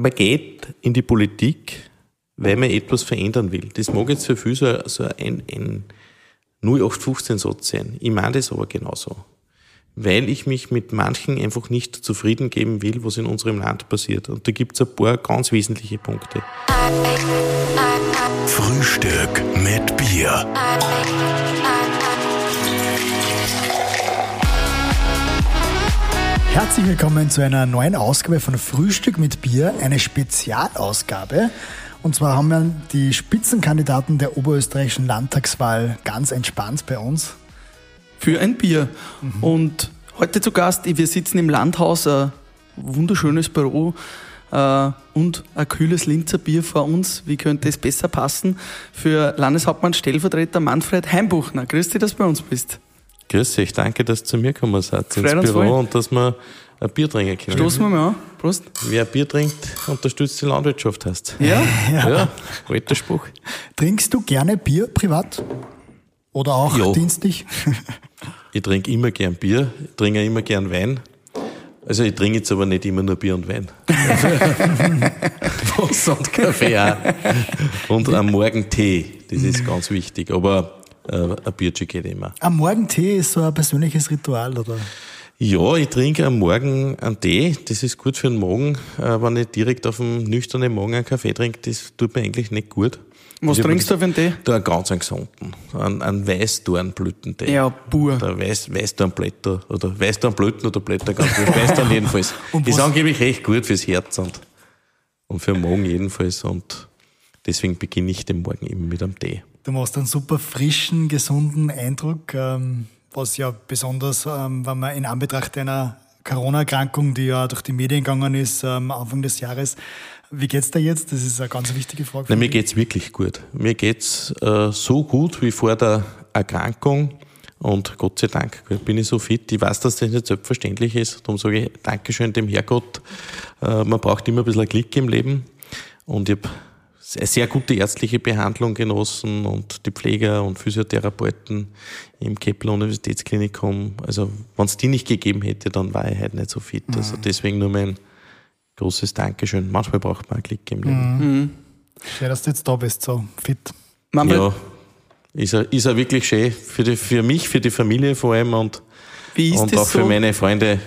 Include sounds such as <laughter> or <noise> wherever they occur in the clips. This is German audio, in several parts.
man geht in die Politik, weil man etwas verändern will. Das mag jetzt für viele so, so ein, ein 0815-Satz sein. Ich meine das aber genauso. Weil ich mich mit manchen einfach nicht zufrieden geben will, was in unserem Land passiert. Und da gibt es ein paar ganz wesentliche Punkte. Frühstück mit Bier. Herzlich willkommen zu einer neuen Ausgabe von Frühstück mit Bier, eine Spezialausgabe. Und zwar haben wir die Spitzenkandidaten der oberösterreichischen Landtagswahl ganz entspannt bei uns. Für ein Bier. Mhm. Und heute zu Gast, wir sitzen im Landhaus, ein wunderschönes Büro äh, und ein kühles Linzer Bier vor uns. Wie könnte es besser passen? Für Landeshauptmann Stellvertreter Manfred Heimbuchner. Grüß dich, dass du bei uns bist. Grüß dich, danke, dass ihr zu mir gekommen seid ins Büro voll. und dass wir ein Bier trinken können. Stoßen wir mal an. Prost. Wer Bier trinkt, unterstützt die Landwirtschaft, heißt Ja? Ja, ja alter Spruch. Trinkst du gerne Bier privat? Oder auch ja. dienstlich? <laughs> ich trinke immer gern Bier, ich trinke immer gern Wein. Also ich trinke jetzt aber nicht immer nur Bier und Wein. <laughs> <laughs> Wasser und Kaffee auch. Und am Morgen Tee, das ist ganz wichtig. Aber ein Bierchen geht immer. Am Morgen Tee ist so ein persönliches Ritual, oder? Ja, ich trinke am Morgen einen Tee. Das ist gut für den Magen. Äh, wenn ich direkt auf dem nüchternen Magen einen Kaffee trinke, das tut mir eigentlich nicht gut. Was ich trinkst du für einen Tee? Da einen ganz einen gesunden. Einen, einen Weißdornblütentee. Ja, pur. Der Weiß, Weißdornblätter oder Weißdornblüten oder Blätter, ganz gut. Weißdorn <laughs> jedenfalls. ist angeblich recht gut fürs Herz und, und für den Magen jedenfalls. Und deswegen beginne ich den Morgen immer mit einem Tee. Du machst einen super frischen, gesunden Eindruck, ähm, was ja besonders, ähm, wenn man in Anbetracht einer Corona-Erkrankung, die ja durch die Medien gegangen ist, ähm, Anfang des Jahres. Wie geht's dir jetzt? Das ist eine ganz wichtige Frage. Nein, mir geht's wirklich gut. Mir geht's äh, so gut wie vor der Erkrankung. Und Gott sei Dank bin ich so fit. Ich weiß, dass das nicht selbstverständlich ist. Darum sage ich Dankeschön dem Herrgott. Äh, man braucht immer ein bisschen Glück im Leben. Und ich habe sehr gute ärztliche Behandlung genossen und die Pfleger und Physiotherapeuten im Kepler Universitätsklinikum. Also, wenn es die nicht gegeben hätte, dann war ich halt nicht so fit. Also mhm. Also deswegen nur mein großes Dankeschön. Manchmal braucht man ein Glück im Leben. Mhm. mhm. Schön, dass du jetzt da bist, so fit. Mama. Ja, ist er, ist er wirklich schön. Für, die, für mich, für die Familie vor allem und, und auch so? für meine Freunde,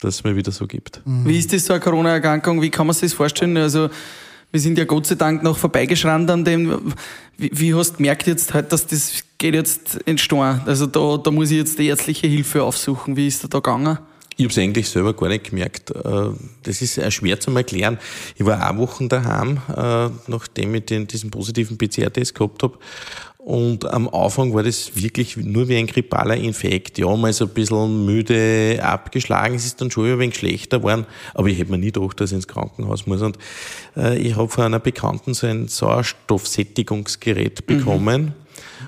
dass es mir wieder so gibt. Mhm. Wie ist das so eine Corona-Erkrankung? Wie kann man sich das vorstellen? Also, wir sind ja Gott sei Dank noch vorbeigeschrannt an dem. Wie, wie hast du gemerkt jetzt halt, dass das geht jetzt in Stein? Also da, da muss ich jetzt die ärztliche Hilfe aufsuchen. Wie ist da da gegangen? Ich habe es eigentlich selber gar nicht gemerkt. Äh, das ist schwer zu erklären. Ich war auch Wochen daheim, äh, nachdem ich den, diesen positiven PCR-Test gehabt habe. Und am Anfang war das wirklich nur wie ein grippaler Infekt. Ja, mal so ein bisschen müde abgeschlagen. Es ist dann schon ein wenig schlechter geworden. Aber ich hätte mir nie gedacht, dass ich ins Krankenhaus muss. Und äh, ich habe von einer Bekannten so ein Sauerstoffsättigungsgerät bekommen. Mhm.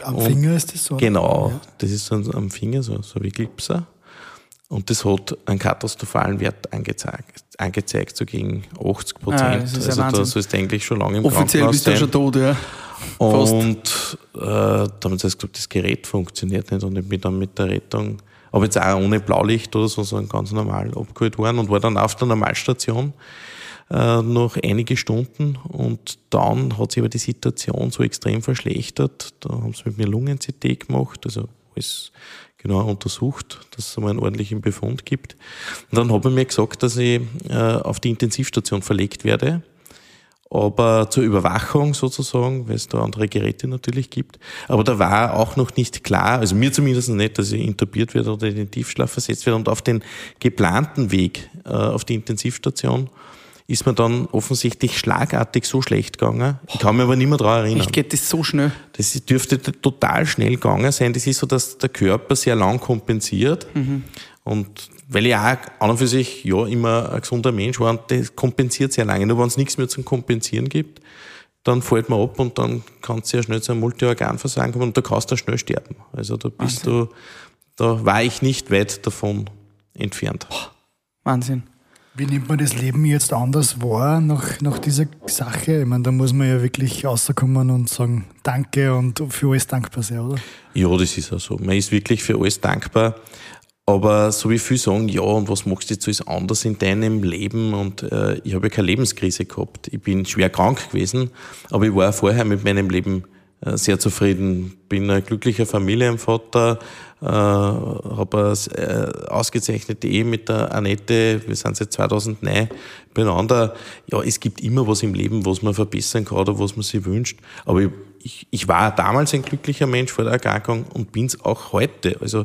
Am Finger ist das so? Genau. Ja. Das ist so am Finger, so, so wie Glipser. Und das hat einen katastrophalen Wert angezeigt, angezeigt so gegen 80 Prozent. Ah, also ja da sollst du eigentlich schon lange im Offiziell Krankenhaus bist du schon tot, ja. Und äh, da haben sie gesagt, das Gerät funktioniert nicht und ich bin dann mit der Rettung, aber jetzt auch ohne Blaulicht oder so, sondern ganz normal abgeholt worden und war dann auf der Normalstation äh, noch einige Stunden und dann hat sich aber die Situation so extrem verschlechtert. Da haben sie mit mir Lungen-CT gemacht, also alles genau untersucht, dass es einmal einen ordentlichen Befund gibt. Und dann habe ich mir gesagt, dass ich äh, auf die Intensivstation verlegt werde aber zur Überwachung sozusagen, weil es da andere Geräte natürlich gibt. Aber da war auch noch nicht klar, also mir zumindest nicht, dass ich intubiert werde oder in den Tiefschlaf versetzt werde. Und auf den geplanten Weg äh, auf die Intensivstation ist mir dann offensichtlich schlagartig so schlecht gegangen. Ich kann mich aber nicht mehr daran erinnern. Ich geht das so schnell? Das dürfte total schnell gegangen sein. Das ist so, dass der Körper sehr lang kompensiert. Mhm. Und weil ich auch an und für sich ja immer ein gesunder Mensch war und das kompensiert sehr lange. Nur wenn es nichts mehr zum Kompensieren gibt, dann fällt man ab und dann kann es sehr schnell zu einem Multiorganversagen kommen und da kannst du schnell sterben. Also da bist Wahnsinn. du, da war ich nicht weit davon entfernt. Wahnsinn. Wie nimmt man das Leben jetzt anders wahr nach, nach dieser Sache? Ich meine, da muss man ja wirklich rauskommen und sagen Danke und für alles dankbar sein, oder? Ja, das ist auch so. Man ist wirklich für alles dankbar. Aber so wie viele sagen, ja, und was machst du jetzt alles anders in deinem Leben? Und äh, ich habe ja keine Lebenskrise gehabt. Ich bin schwer krank gewesen, aber ich war vorher mit meinem Leben äh, sehr zufrieden. Bin ein glücklicher Familienvater, äh, habe eine äh, ausgezeichnete Ehe mit der Annette. Wir sind seit 2009 beieinander. Ja, es gibt immer was im Leben, was man verbessern kann oder was man sich wünscht. Aber ich, ich, ich war damals ein glücklicher Mensch vor der Erkrankung und bin es auch heute. Also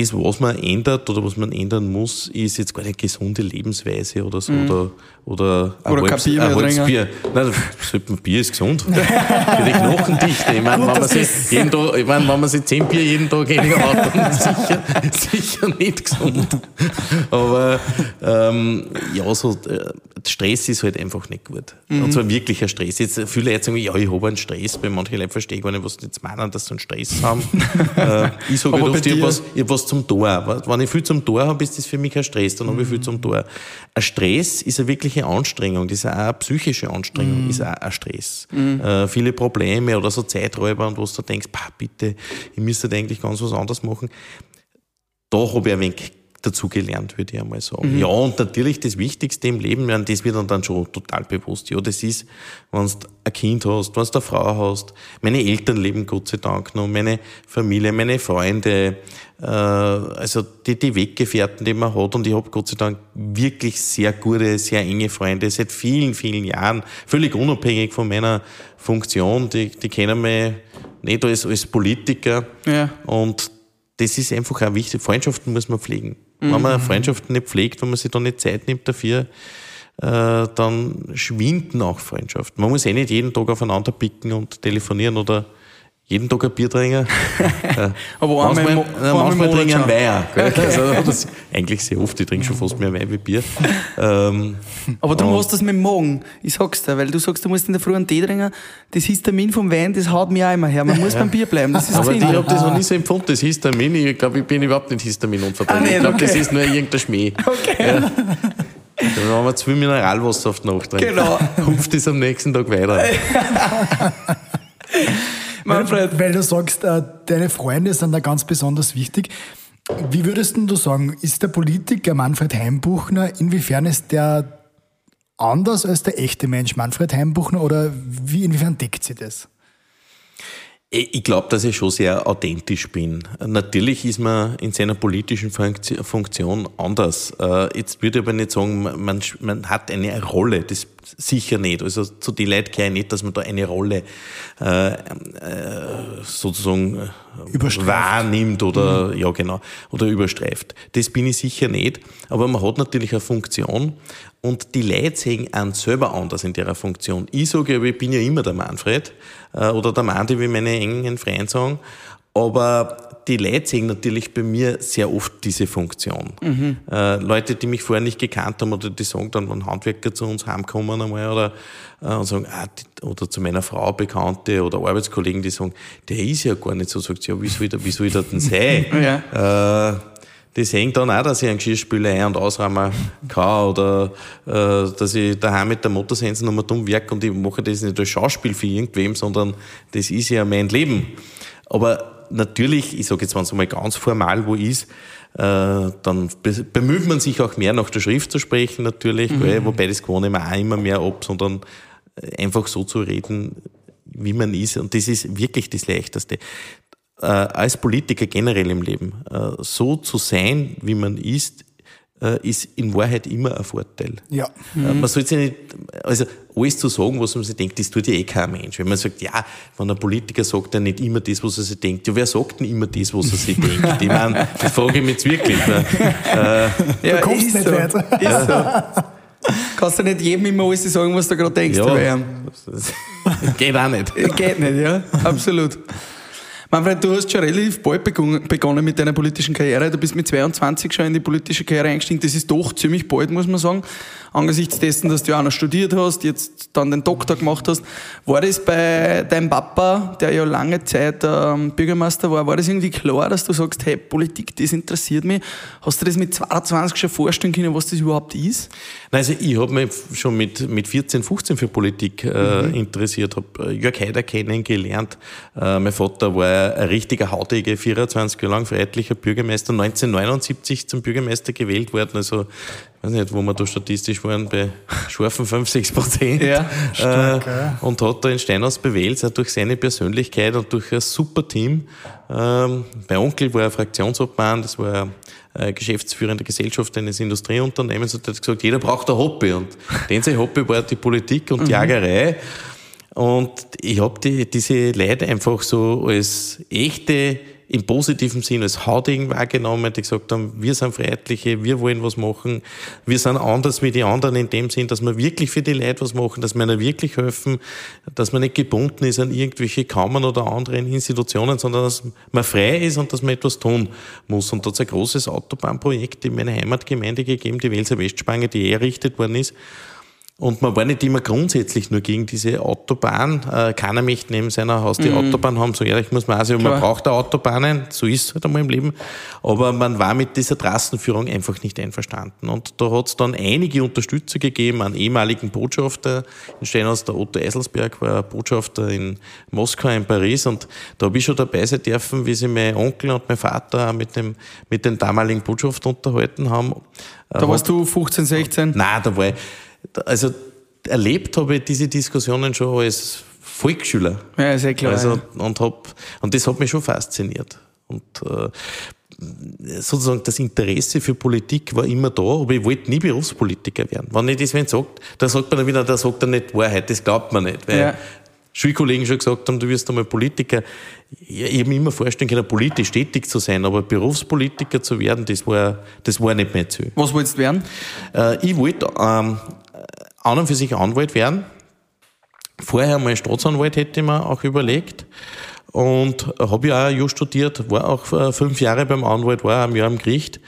das, was man ändert oder was man ändern muss, ist jetzt gar nicht gesunde Lebensweise oder so. Mhm. Oder, oder, oder ein, Halbs, Bier ein halbes Bier. Nein, ein Bier ist gesund. <laughs> Für die Knochendichte. Ich meine, wenn, man sich jeden Tag, ich meine, wenn man sich zehn Bier jeden Tag <laughs> hat, dann ist sicher, sicher nicht gesund. <laughs> Aber ähm, ja, so äh, Stress ist halt einfach nicht gut. Mhm. Und zwar wirklicher Stress. Jetzt, viele Leute sagen, ja, ich habe einen Stress. Bei manchen Leuten verstehe ich gar nicht, was sie jetzt meinen, dass sie einen Stress haben. <laughs> äh, ich sage halt oft, ich habe was, hab was zum Tor. Wenn ich viel zum Tor habe, ist das für mich kein Stress, dann mhm. habe ich viel zum Tor. Ein Stress ist eine wirkliche Anstrengung, das ist auch eine psychische Anstrengung, mhm. ist auch ein Stress. Mhm. Äh, viele Probleme oder so Zeiträuber und wo du denkst, bitte, ich müsste eigentlich ganz was anderes machen. Da habe ich ein wenig dazugelernt, würde ich einmal sagen. Mhm. Ja, und natürlich das Wichtigste im Leben, das wird dann schon total bewusst. Ja, das ist, wenn du ein Kind hast, wenn du eine Frau hast. Meine Eltern leben Gott sei Dank noch, meine Familie, meine Freunde, äh, also die, die Weggefährten, die man hat. Und ich habe Gott sei Dank wirklich sehr gute, sehr enge Freunde seit vielen, vielen Jahren, völlig unabhängig von meiner Funktion. Die, die kennen mich nicht als, als Politiker. Ja. Und das ist einfach auch wichtig. Freundschaften muss man pflegen. Mhm. Wenn man mhm. Freundschaften nicht pflegt, wenn man sich da nicht Zeit nimmt dafür, äh, dann schwinden auch Freundschaften. Man muss eh nicht jeden Tag aufeinander picken und telefonieren oder jeden Tag ein Bier trinken. <laughs> Aber manchmal, manchmal, manchmal trinke ich einen Wein. Okay. Also, <laughs> das, eigentlich sehr oft, ich trinke schon fast mehr Wein wie Bier. <laughs> Ähm, Aber darum hast du das mit dem Magen. Ich sag's dir, weil du sagst, du musst in der Früh einen Tee trinken. Das Histamin vom Wein, das haut mir auch immer her. Man muss ja. beim Bier bleiben. Das ist Aber ich habe das noch nie so empfunden, das Histamin. Ich glaube, ich bin überhaupt nicht Histamin unverträglich. Ah, ich glaube, okay. das ist nur irgendein Schmäh. Okay. Ja. Wenn man zu viel Mineralwasser auf die Nacht trinkt, genau. hupft es am nächsten Tag weiter. Manfred. Weil du sagst, äh, deine Freunde sind da ganz besonders wichtig. Wie würdest du sagen, ist der Politiker Manfred Heimbuchner, inwiefern ist der anders als der echte Mensch Manfred Heimbuchner oder wie, inwiefern deckt sie das? Ich glaube, dass ich schon sehr authentisch bin. Natürlich ist man in seiner politischen Funktion anders. Äh, jetzt würde ich aber nicht sagen, man, man hat eine Rolle. Das sicher nicht. Also zu den Leuten gehöre ich nicht, dass man da eine Rolle äh, äh, sozusagen äh, wahrnimmt oder mhm. ja genau oder überstreift. Das bin ich sicher nicht. Aber man hat natürlich eine Funktion und die Leute sehen einen selber anders in der Funktion. Ich sage, ich bin ja immer der Manfred äh, oder der Mann, wie meine engen Freunde sagen. Aber die Leute sehen natürlich bei mir sehr oft diese Funktion. Mhm. Äh, Leute, die mich vorher nicht gekannt haben oder die sagen dann, wenn Handwerker zu uns heimkommen einmal oder äh, und sagen, ah, die, oder zu meiner Frau Bekannte oder Arbeitskollegen, die sagen, der ist ja gar nicht so, sagt sie, ja, wie soll, der, wie soll der denn sein? <laughs> ja. äh, die sehen dann auch, dass ich einen Geschirrspüler ein- und ausräumen kann oder äh, dass ich daheim mit der Motorsense nochmal dumm werke und ich mache das nicht als Schauspiel für irgendwem, sondern das ist ja mein Leben. Aber natürlich, ich sage jetzt, wenn es einmal ganz formal wo ist, äh, dann bemüht man sich auch mehr nach der Schrift zu sprechen natürlich, mhm. gell, wobei das gewohne man auch immer mehr ab, sondern einfach so zu reden, wie man ist. Und das ist wirklich das Leichteste äh, als Politiker generell im Leben, äh, so zu sein, wie man ist, äh, ist in Wahrheit immer ein Vorteil. Ja. Äh, mhm. Man sollte sich nicht, also alles zu sagen, was man sich denkt, das tut ja eh kein Mensch. Wenn man sagt, ja, wenn ein Politiker sagt, er nicht immer das, was er sich denkt. Ja, wer sagt denn immer das, was er sich denkt? <laughs> Ich meine, das frage ich mich jetzt wirklich. Ne? Äh, ja, du kommst nicht so. weiter. Ist so. Kannst du nicht jedem immer alles sagen, was du gerade denkst? Ja, <laughs> geht auch nicht. Geht nicht, ja, absolut. Manfred, du hast schon relativ bald begonnen mit deiner politischen Karriere. Du bist mit 22 schon in die politische Karriere eingestiegen. Das ist doch ziemlich bald, muss man sagen. Angesichts dessen, dass du auch noch studiert hast, jetzt dann den Doktor gemacht hast. War das bei deinem Papa, der ja lange Zeit ähm, Bürgermeister war, war das irgendwie klar, dass du sagst, hey, Politik, das interessiert mich? Hast du das mit 22 schon vorstellen können, was das überhaupt ist? Nein, also ich habe mich schon mit, mit 14, 15 für Politik äh, mhm. interessiert, habe äh, Jörg Haider kennengelernt. Äh, mein Vater war ein, richtiger hautige, 24 Jahre lang freiheitlicher Bürgermeister, 1979 zum Bürgermeister gewählt worden, also ich weiß nicht, wo wir da statistisch waren, bei scharfen 5, 6 Prozent. Ja, stark, ja. Und hat da in Steinhaus bewählt, auch durch seine Persönlichkeit und durch ein super Team. Ähm, mein Onkel war ein Fraktionsobmann, das war ein geschäftsführender Gesellschaft eines Industrieunternehmens und der hat gesagt, jeder braucht ein Hobby. Und <laughs> den sein Hobby war die Politik und die Jagerei. Und ich habe die, diese Leute einfach so als echte, im positiven Sinn als Haudegen wahrgenommen, die gesagt haben, wir sind Freiheitliche, wir wollen was machen, wir sind anders wie die anderen in dem Sinn, dass wir wirklich für die Leute was machen, dass wir ihnen wirklich helfen, dass man nicht gebunden ist an irgendwelche Kammern oder anderen Institutionen, sondern dass man frei ist und dass man etwas tun muss. Und da hat es ein großes Autobahnprojekt in meiner Heimatgemeinde gegeben, die Welser Westspange, die errichtet worden ist. Und man war nicht immer grundsätzlich nur gegen diese Autobahn. Äh, keiner möchte neben seiner Haus die Autobahn haben. So ehrlich muss man auch sagen, man Klar. braucht auch Autobahnen. So ist es halt einmal im Leben. Aber man war mit dieser Trassenführung einfach nicht einverstanden. Und da hat es dann einige Unterstützer gegeben, einen ehemaligen Botschafter in Steinhaus, der Otto Eiselsberg war Botschafter in Moskau, in Paris. Und da habe ich schon dabei sein dürfen, wie sich mein Onkel und mein Vater mit dem, mit dem damaligen Botschafter unterhalten haben. Da warst du 15, 16. Nein, da war ich, also erlebt habe ich diese Diskussionen schon als Volksschüler. Ja, eh klar. Also, und, hab, und das hat mich schon fasziniert. Und äh, sozusagen das Interesse für Politik war immer da, aber ich wollte nie Berufspolitiker werden. Wenn ich das wenn sagt, dann sagt man wieder, da sagt er nicht Wahrheit, das glaubt man nicht. Weil Ja. Schulkollegen schon gesagt haben, du wirst einmal Politiker. Ich habe mir immer vorstellen können, politisch tätig zu sein, aber Berufspolitiker zu werden, das war, das war nicht mein Ziel. Was wolltest du werden? Äh, ich wollte ähm, an und für sich Anwalt werden. Vorher mal Staatsanwalt hätte ich mir auch überlegt. Und habe ja auch just studiert, war auch äh, fünf Jahre beim Anwalt, war ein Jahr im Gericht.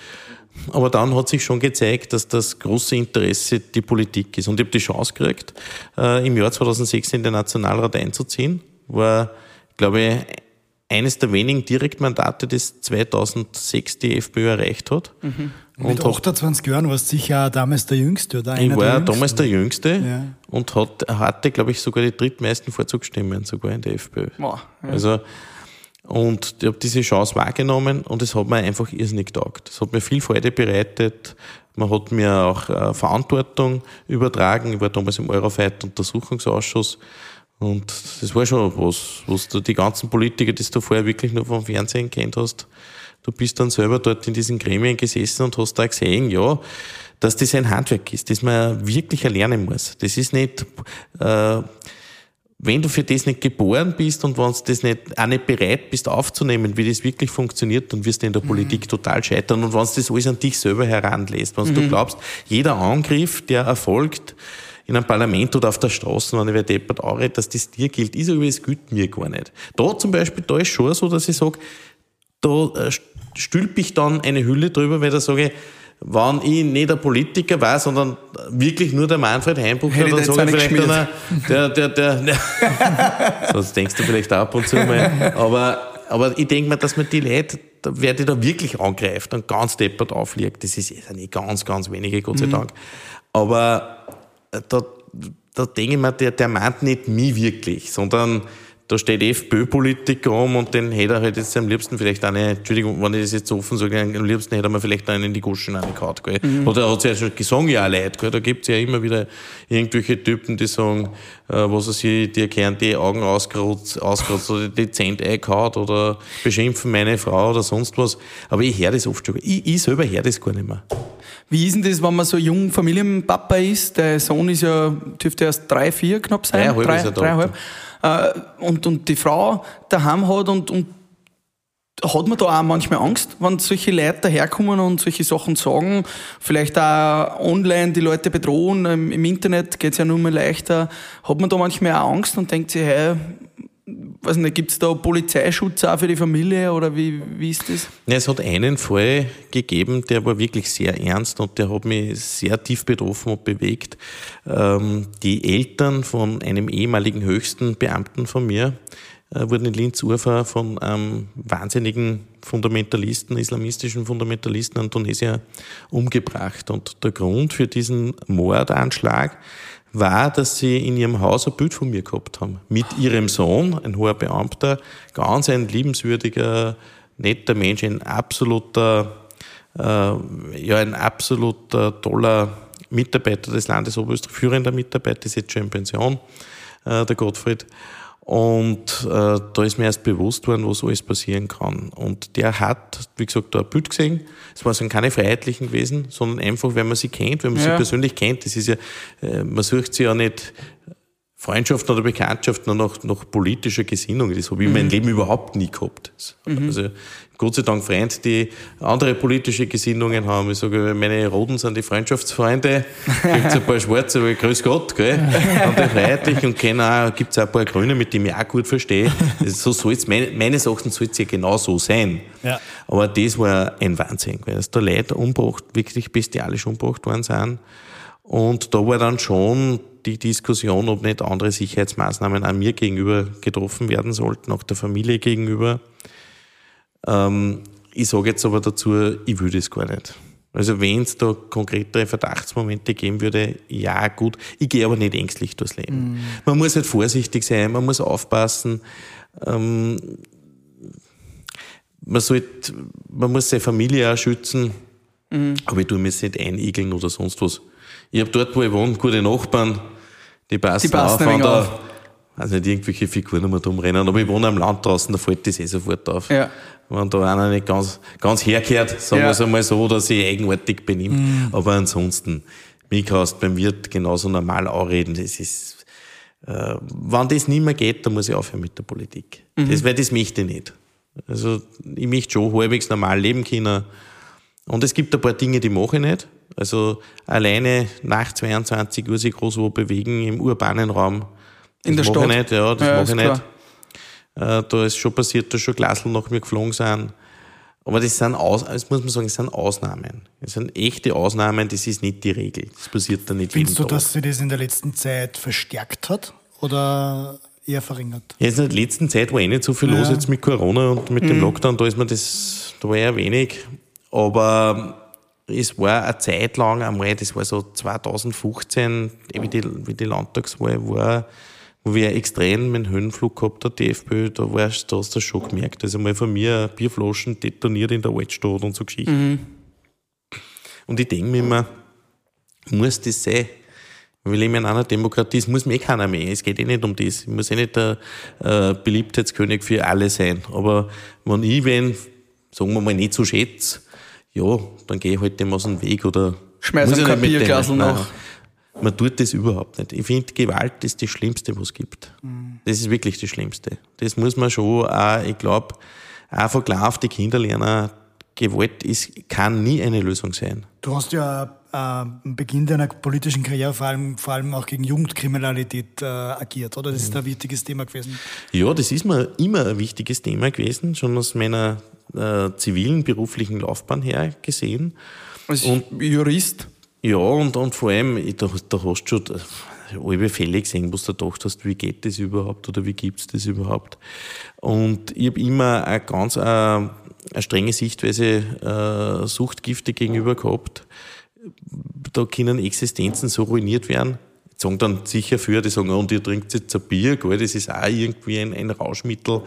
Aber dann hat sich schon gezeigt, dass das große Interesse die Politik ist. Und ich habe die Chance gekriegt, äh, im Jahr 2006 in den Nationalrat einzuziehen. War, glaube ich, eines der wenigen Direktmandate, das 2006 die FPÖ erreicht hat. Mit hab- 28 Jahren warst du sicher damals der Jüngste, oder? ich war der ja Jüngsten. damals der Jüngste Ja. und hat, hatte, glaube ich, sogar die drittmeisten Vorzugsstimmen sogar in der FPÖ. Boah, ja. Also, und ich habe diese Chance wahrgenommen und es hat mir einfach irrsinnig getaugt. Es hat mir viel Freude bereitet. Man hat mir auch äh, Verantwortung übertragen. Ich war damals im Eurofight-Untersuchungsausschuss. Und das war schon was, was du die ganzen Politiker, die du vorher wirklich nur vom Fernsehen kennt hast, du bist dann selber dort in diesen Gremien gesessen und hast da gesehen, ja, dass das ein Handwerk ist, das man wirklich erlernen muss. Das ist nicht, äh, wenn du für das nicht geboren bist und wenn du das nicht, auch nicht bereit bist aufzunehmen, wie das wirklich funktioniert, dann wirst du in der Politik total scheitern. Und wenn du das alles an dich selber heranlässt, wenn du glaubst, jeder Angriff, der erfolgt, in einem Parlament oder auf der Straße, wenn ich wer deppert auch, dass das dir gilt, ist aber es gilt mir gar nicht. Da zum Beispiel, da ist schon so, dass ich sage, da äh, stülpe ich dann eine Hülle drüber, weil da sage ich, wenn ich nicht ein Politiker war, sondern wirklich nur der Manfred ich dann sage ich vielleicht einer, der, der, der, das <laughs> denkst du vielleicht ab und zu mal, aber, aber ich denke mir, dass man die Leute, da wer die da wirklich angreift und ganz deppert aufliegt, das ist ja nicht ganz, ganz wenige, Gott sei Dank, aber äh, da, da denke ich mir, der, der meint nicht mich wirklich, sondern da steht FPÖ-Politiker rum und den hätte er halt jetzt am liebsten vielleicht eine, Entschuldigung, wenn ich das jetzt so offen sage, am liebsten hätte er mir vielleicht einen in die Goschen reingehauen, gell. Oder er hat sich ja schon gesagt, ja, leid, gell. Da gibt's ja immer wieder irgendwelche Typen, die sagen, äh, was er sich, die erkennen die Augen ausgerotzt, ausgerotzt oder dezent eingehauen oder beschimpfen meine Frau oder sonst was. Aber ich höre das oft schon. Ich, ich selber höre das gar nicht mehr. Wie ist denn das, wenn man so jung Familienpapa ist? Der Sohn ist ja, dürfte erst drei, vier knapp sein. Dreieinhalb Drei, ist er da. dreieinhalb. Äh, und, und die Frau daheim hat und, und hat man da auch manchmal Angst, wenn solche Leute daherkommen und solche Sachen sagen, vielleicht auch online die Leute bedrohen, im, Internet geht's ja nur mehr leichter. Hat man da manchmal auch Angst und denkt sich, hey, weiß nicht, gibt's da Polizeischutz auch für die Familie oder wie, wie ist das? Ja, es hat einen Fall gegeben, der war wirklich sehr ernst und der hat mich sehr tief betroffen und bewegt. Ähm, die Eltern von einem ehemaligen höchsten Beamten von mir äh, wurden in Linz-Urfa von einem wahnsinnigen Fundamentalisten, islamistischen Fundamentalisten an Tunesier umgebracht. Und der Grund für diesen Mordanschlag war, dass sie in ihrem Haus ein Bild von mir gehabt haben. Mit ihrem Sohn, ein hoher Beamter, ganz ein liebenswürdiger, netter Mensch, ein absoluter, äh, ja, ein absoluter toller Mitarbeiter des Landes Oberösterreich, führender Mitarbeiter, ist jetzt schon in Pension, äh, der Gottfried. Und äh, da ist mir erst bewusst worden, was alles passieren kann. Und der hat, wie gesagt, da ein Bild gesehen. Es waren keine Freiheitlichen gewesen, sondern einfach, wenn man sie kennt, wenn man ja. sie persönlich kennt. Das ist ja, äh, man sucht sie ja nicht Freundschaften oder Bekanntschaften nach, nach politischer Gesinnung. Das habe ich mhm. mein Leben überhaupt nie gehabt. Mhm. Also Gott sei Dank Freunde, die andere politische Gesinnungen haben. Ich sage, meine Roten sind die Freundschaftsfreunde. Gibt ein paar Schwarze, aber grüß Gott, gell? Andere freiheitlich und kenne auch, gibt es auch ein paar Grüne, mit denen ich auch gut verstehe. So soll's, meine, meines Erachtens soll es ja genau so sein. Ja. Aber das war ein Wahnsinn, weil da Leute umgebracht, wirklich bestialisch umgebracht worden sind. Und da war dann schon die Diskussion, ob nicht andere Sicherheitsmaßnahmen an mir gegenüber getroffen werden sollten, auch der Familie gegenüber. Ähm, ich sage jetzt aber dazu, ich will das gar nicht. Also wenn es da konkretere Verdachtsmomente geben würde, ja gut. Ich gehe aber nicht ängstlich durchs Leben. Mm. Man muss halt vorsichtig sein, man muss aufpassen. Ähm, man, sollte, man muss seine Familie auch schützen, mm. aber ich tue mir nicht einigeln oder sonst was. Ich habe dort, wo ich wohne, gute Nachbarn, die passen, die passen auf. auf. Also nicht irgendwelche Figuren immer rumrennen, aber ich wohne am Land draußen, da fällt das eh sofort auf. Ja. Wenn da einer nicht ganz, ganz herkehrt, sagen ja. wir es einmal so, oder sich eigenartig benimmt. Mhm. Aber ansonsten, mich kannst beim Wirt genauso normal anreden. Das ist, äh, wenn das nicht mehr geht, dann muss ich aufhören mit der Politik. Mhm. Das, weil das möchte ich nicht. Also, ich möchte schon halbwegs normal leben können. Und es gibt ein paar Dinge, die mache ich nicht. Also alleine nach 22 Uhr sich groß wo bewegen im urbanen Raum. In der Stadt? Ich nicht, ja, das ja, mache ich nicht. Äh, da ist schon passiert, dass schon Glasl nach mir geflogen sind. Aber das sind, Aus, das muss man sagen, das sind Ausnahmen. Das sind echte Ausnahmen, das ist nicht die Regel. Das passiert da nicht Findest du, Tag. dass sich das in der letzten Zeit verstärkt hat oder eher verringert? Ja, in der letzten Zeit war eh nicht so viel ja. los jetzt mit Corona und mit mhm. dem Lockdown, da ist mir das, da war eher wenig. Aber es war eine Zeit lang einmal, das war so 2015, wie die, wie die Landtagswahl war, wo wir extrem einen Höhenflug gehabt hat, die FPÖ, da, warst, da hast du das schon gemerkt. Also mal von mir Bierflaschen detoniert in der Altstadt und so Geschichten. Mhm. Und ich denke mir immer, muss das sein? Wir leben in einer Demokratie, es muss mir eh keiner mehr. Es geht eh nicht um das. Ich muss eh nicht der äh, Beliebtheitskönig für alle sein. Aber wenn ich wen, sagen wir mal, nicht so schätze, ja, dann gehe ich halt dem aus dem Weg oder schmeiß ein Kapierglasel noch. Man tut das überhaupt nicht. Ich finde, Gewalt ist das Schlimmste, was es gibt. Mhm. Das ist wirklich das Schlimmste. Das muss man schon auch, ich glaube, einfach klar auf die Kinder lernen, Gewalt ist, kann nie eine Lösung sein. Du hast ja äh, am Beginn deiner politischen Karriere vor allem, vor allem auch gegen Jugendkriminalität äh, agiert, oder? Das ist ein wichtiges Thema gewesen. Ja, das ist mir immer ein wichtiges Thema gewesen, schon aus meiner äh, zivilen beruflichen Laufbahn her gesehen. Als und, Jurist? Ja, und, und vor allem, da, da hast du schon alle Fälle gesehen, wo du gedacht hast, wie geht das überhaupt oder wie gibt es das überhaupt. Und ich habe immer eine ganz äh, eine strenge Sichtweise äh, Suchtgifte gegenüber gehabt. Da können Existenzen so ruiniert werden. Sagen dann sicher für, die sagen, und ihr trinkt jetzt ein Bier, gell, das ist auch irgendwie ein, ein Rauschmittel.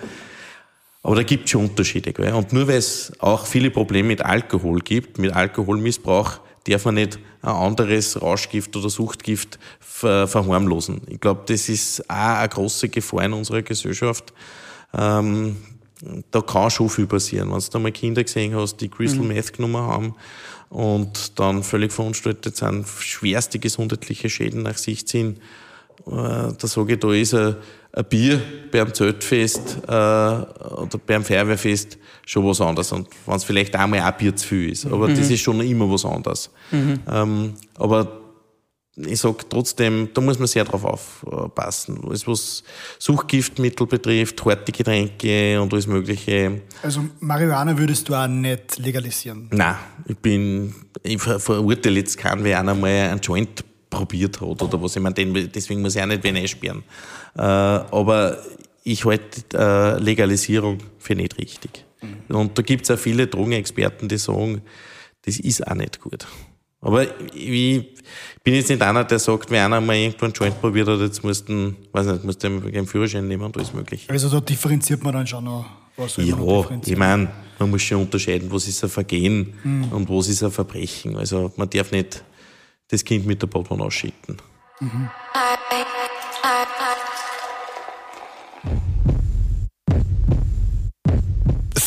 Aber da gibt es schon Unterschiede. Gell? Und nur weil es auch viele Probleme mit Alkohol gibt, mit Alkoholmissbrauch, darf man nicht ein anderes Rauschgift oder Suchtgift ver verharmlosen. Ich glaube, das ist auch eine große Gefahr in unserer Gesellschaft. Ähm, da kann schon viel passieren. Wenn du da mal Kinder gesehen hast, die Crystal mhm. Meth genommen haben und dann völlig verunstaltet sind, schwerste gesundheitliche Schäden nach sich ziehen, äh, da sage ich, da ist ein, ein Bier beim Zeltfest äh, oder beim Feuerwehrfest schon was anderes. Und wenn es vielleicht einmal ein Bier zu viel ist. Aber mhm. das ist schon immer was anderes. Mhm. Ähm, aber ich sag trotzdem, da muss man sehr drauf aufpassen. Alles, was Suchgiftmittel betrifft, harte Getränke und alles Mögliche. Also Marihuana würdest du auch nicht legalisieren? Nein, ich bin, ich verurteile jetzt keinen, wer einer mal ein Joint probiert hat oder was. Ich meine, deswegen muss ich auch nicht wen einsperren. Äh, aber ich halte äh, Legalisierung für nicht richtig. Mhm. Und da gibt es auch viele Drogenexperten, die sagen, das ist auch nicht gut. Aber ich bin jetzt nicht einer, der sagt, wenn einer mal irgendwo einen Joint probiert hat, jetzt musst du, weiß nicht, musst du einen Führerschein nehmen und alles mögliche. Also da differenziert man dann schon noch. Was Ja, ich meine, man muss schon unterscheiden, was ist ein Vergehen und was ist ein Verbrechen. Also man darf nicht das Kind mit der Badwanne ausschütten.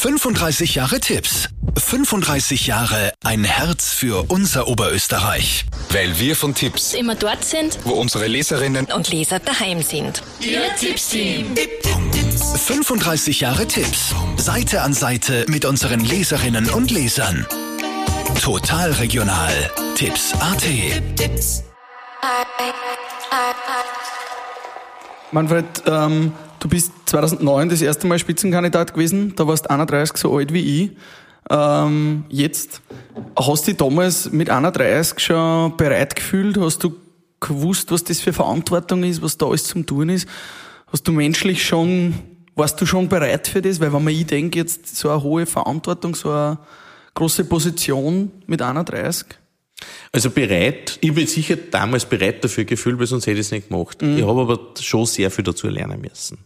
35 Jahre Tipps. 35 Jahre ein Herz für unser Oberösterreich. Weil wir von Tipps, immer dort sind wo unsere Leserinnen und Leser daheim sind. 35 Jahre Tipps. Seite an Seite mit unseren Leserinnen und Lesern. Total regional. Tipps AT. Manfred, ähm, du bist 2009 das erste Mal Spitzenkandidat gewesen. Da warst 31 so alt wie ich. Ähm, jetzt hast du dich damals mit 31 schon bereit gefühlt? Hast du gewusst, was das für Verantwortung ist, was da alles zum tun ist? Hast du menschlich schon, warst du schon bereit für das? Weil wenn man ich denke, jetzt so eine hohe Verantwortung, so eine große Position mit 31. Also bereit, ich bin sicher damals bereit dafür gefühlt, weil sonst hätte ich es nicht gemacht. Ich habe aber schon sehr viel dazu lernen müssen.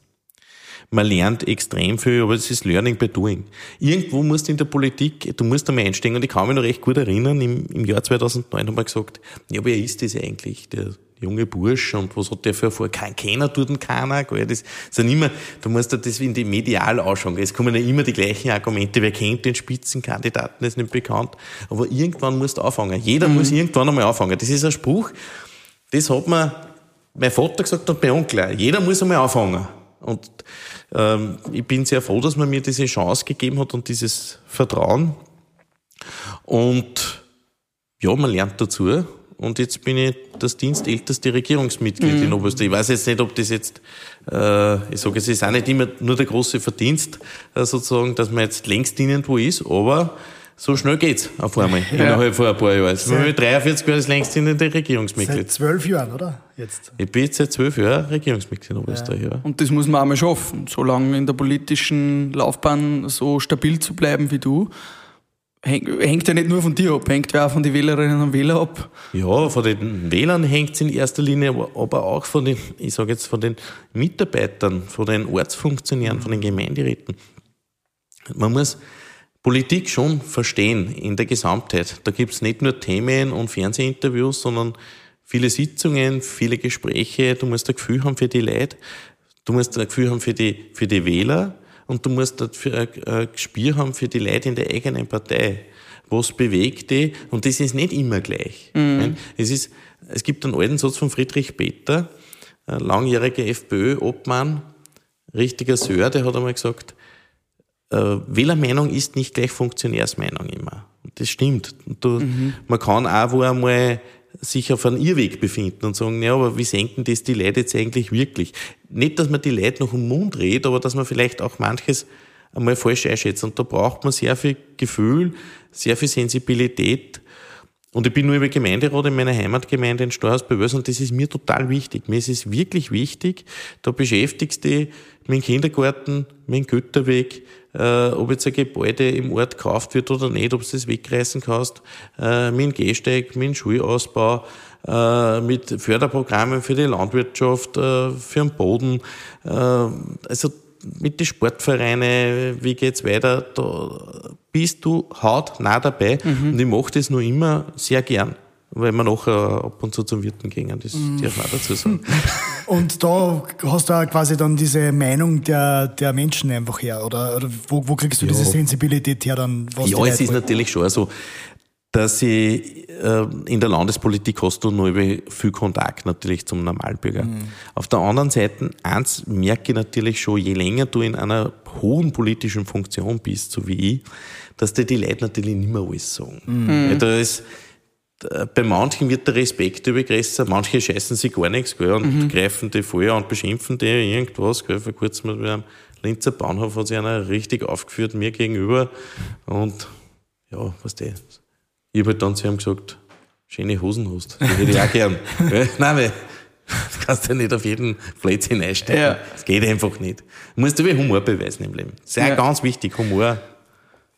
Man lernt extrem viel, aber es ist Learning by Doing. Irgendwo musst du in der Politik, du musst einmal einsteigen. Und ich kann mich noch recht gut erinnern, im, im Jahr 2009 haben wir gesagt, ja, wer ist das eigentlich, der junge Bursch, und was hat der für vor? Kein Kenner tut ihn keiner, gell? Das sind immer, du musst dir das in die medial ausschauen. gell? Es kommen ja immer die gleichen Argumente. Wer kennt den Spitzenkandidaten, das ist nicht bekannt. Aber irgendwann musst du anfangen. Jeder muss irgendwann einmal anfangen. Das ist ein Spruch, das hat mir mein Vater gesagt und mein Onkel. Jeder muss einmal anfangen. Und ähm, ich bin sehr froh, dass man mir diese Chance gegeben hat und dieses Vertrauen. Und ja, man lernt dazu. Und jetzt bin ich das dienstälteste Regierungsmitglied in Oberösterreich. Ich weiß jetzt nicht, ob das jetzt, äh, ich sage, es ist auch nicht immer nur der große Verdienst, äh, sozusagen, dass man jetzt längst irgendwo ist, aber so schnell geht's auf einmal, innerhalb von ein paar Jahren. Also, wenn mit 43 Jahren das längst dienende Regierungsmitglied. Seit zwölf Jahren, oder? Jetzt. Ich bin jetzt seit zwölf Jahren Regierungsmitglied in Oberösterreich, ja. Und das muss man einmal schaffen, so lange in der politischen Laufbahn so stabil zu bleiben wie du. Häng- Hängt ja nicht nur von dir ab, hängt ja auch von den Wählerinnen und Wählern ab. Ja, von den Wählern hängt es in erster Linie, aber, aber auch von den, ich sage jetzt von den Mitarbeitern, von den Ortsfunktionären, von den Gemeinderäten. Man muss Politik schon verstehen in der Gesamtheit. Da gibt's nicht nur Themen und Fernsehinterviews, sondern viele Sitzungen, viele Gespräche. Du musst ein Gefühl haben für die Leute, du musst ein Gefühl haben für die, für die Wähler und du musst dafür ein, Gespür haben für die Leute in der eigenen Partei. Was bewegt die? Und das ist nicht immer gleich. Nein, Es, ist, es gibt einen alten Satz von Friedrich Peter, langjähriger FPÖ-Obmann, richtiger Sör, der hat einmal gesagt, äh, Wählermeinung ist nicht gleich Funktionärsmeinung immer. Das stimmt. Du, Man kann auch wo einmal sich auf einem Irrweg befinden und sagen, ja, aber wie senken das die Leute jetzt eigentlich wirklich? Nicht, dass man die Leute noch den Mund redet, aber dass man vielleicht auch manches einmal falsch einschätzt. Und da braucht man sehr viel Gefühl, sehr viel Sensibilität. Und ich bin nur über Gemeinderat in meiner Heimatgemeinde in Steuerhaus Wels und das ist mir total wichtig. Mir ist es wirklich wichtig, da beschäftigst du dich dem Kindergarten, dem Güterweg, äh, ob jetzt ein Gebäude im Ort gekauft wird oder nicht, ob du das wegreißen kannst, äh, mit dem Gehsteig, mit dem Schulausbau, äh, mit Förderprogrammen für die Landwirtschaft, äh, für den Boden, äh, also mit den Sportvereinen, wie geht's weiter, da bist du hautnah dabei und ich mache das nur immer sehr gern, weil wir nachher ab und zu zum Wirten gehen, das darf man auch dazu sagen. <laughs> Und da hast du auch quasi dann diese Meinung der, der Menschen einfach her, oder, oder wo, wo kriegst du diese Sensibilität her dann? Was Ja, es ist wollen? natürlich schon so, dass ich, äh, in der Landespolitik hast du nur viel Kontakt natürlich zum Normalbürger. Auf der anderen Seite, eins merke ich natürlich schon, je länger du in einer hohen politischen Funktion bist, so wie ich, dass dir die Leute natürlich nicht mehr alles sagen. Weil da ist, äh, bei manchen wird der Respekt über größer, manche scheißen sich gar nichts gell, und greifen die vorher und beschimpfen die irgendwas. Gell. Vor kurzem bei einem Linzer Bahnhof hat sich einer richtig aufgeführt, mir gegenüber. Und ja, was der. Ich habe halt dann zu ihm gesagt, schöne Hosen hast. Die hätte ich auch gern. <laughs> Nein, weil du kannst ja nicht auf jeden Plätzchen einstecken. Ja. Das geht einfach nicht. Du musst über Humor beweisen im Leben. Sehr Ja. ganz wichtig, Humor.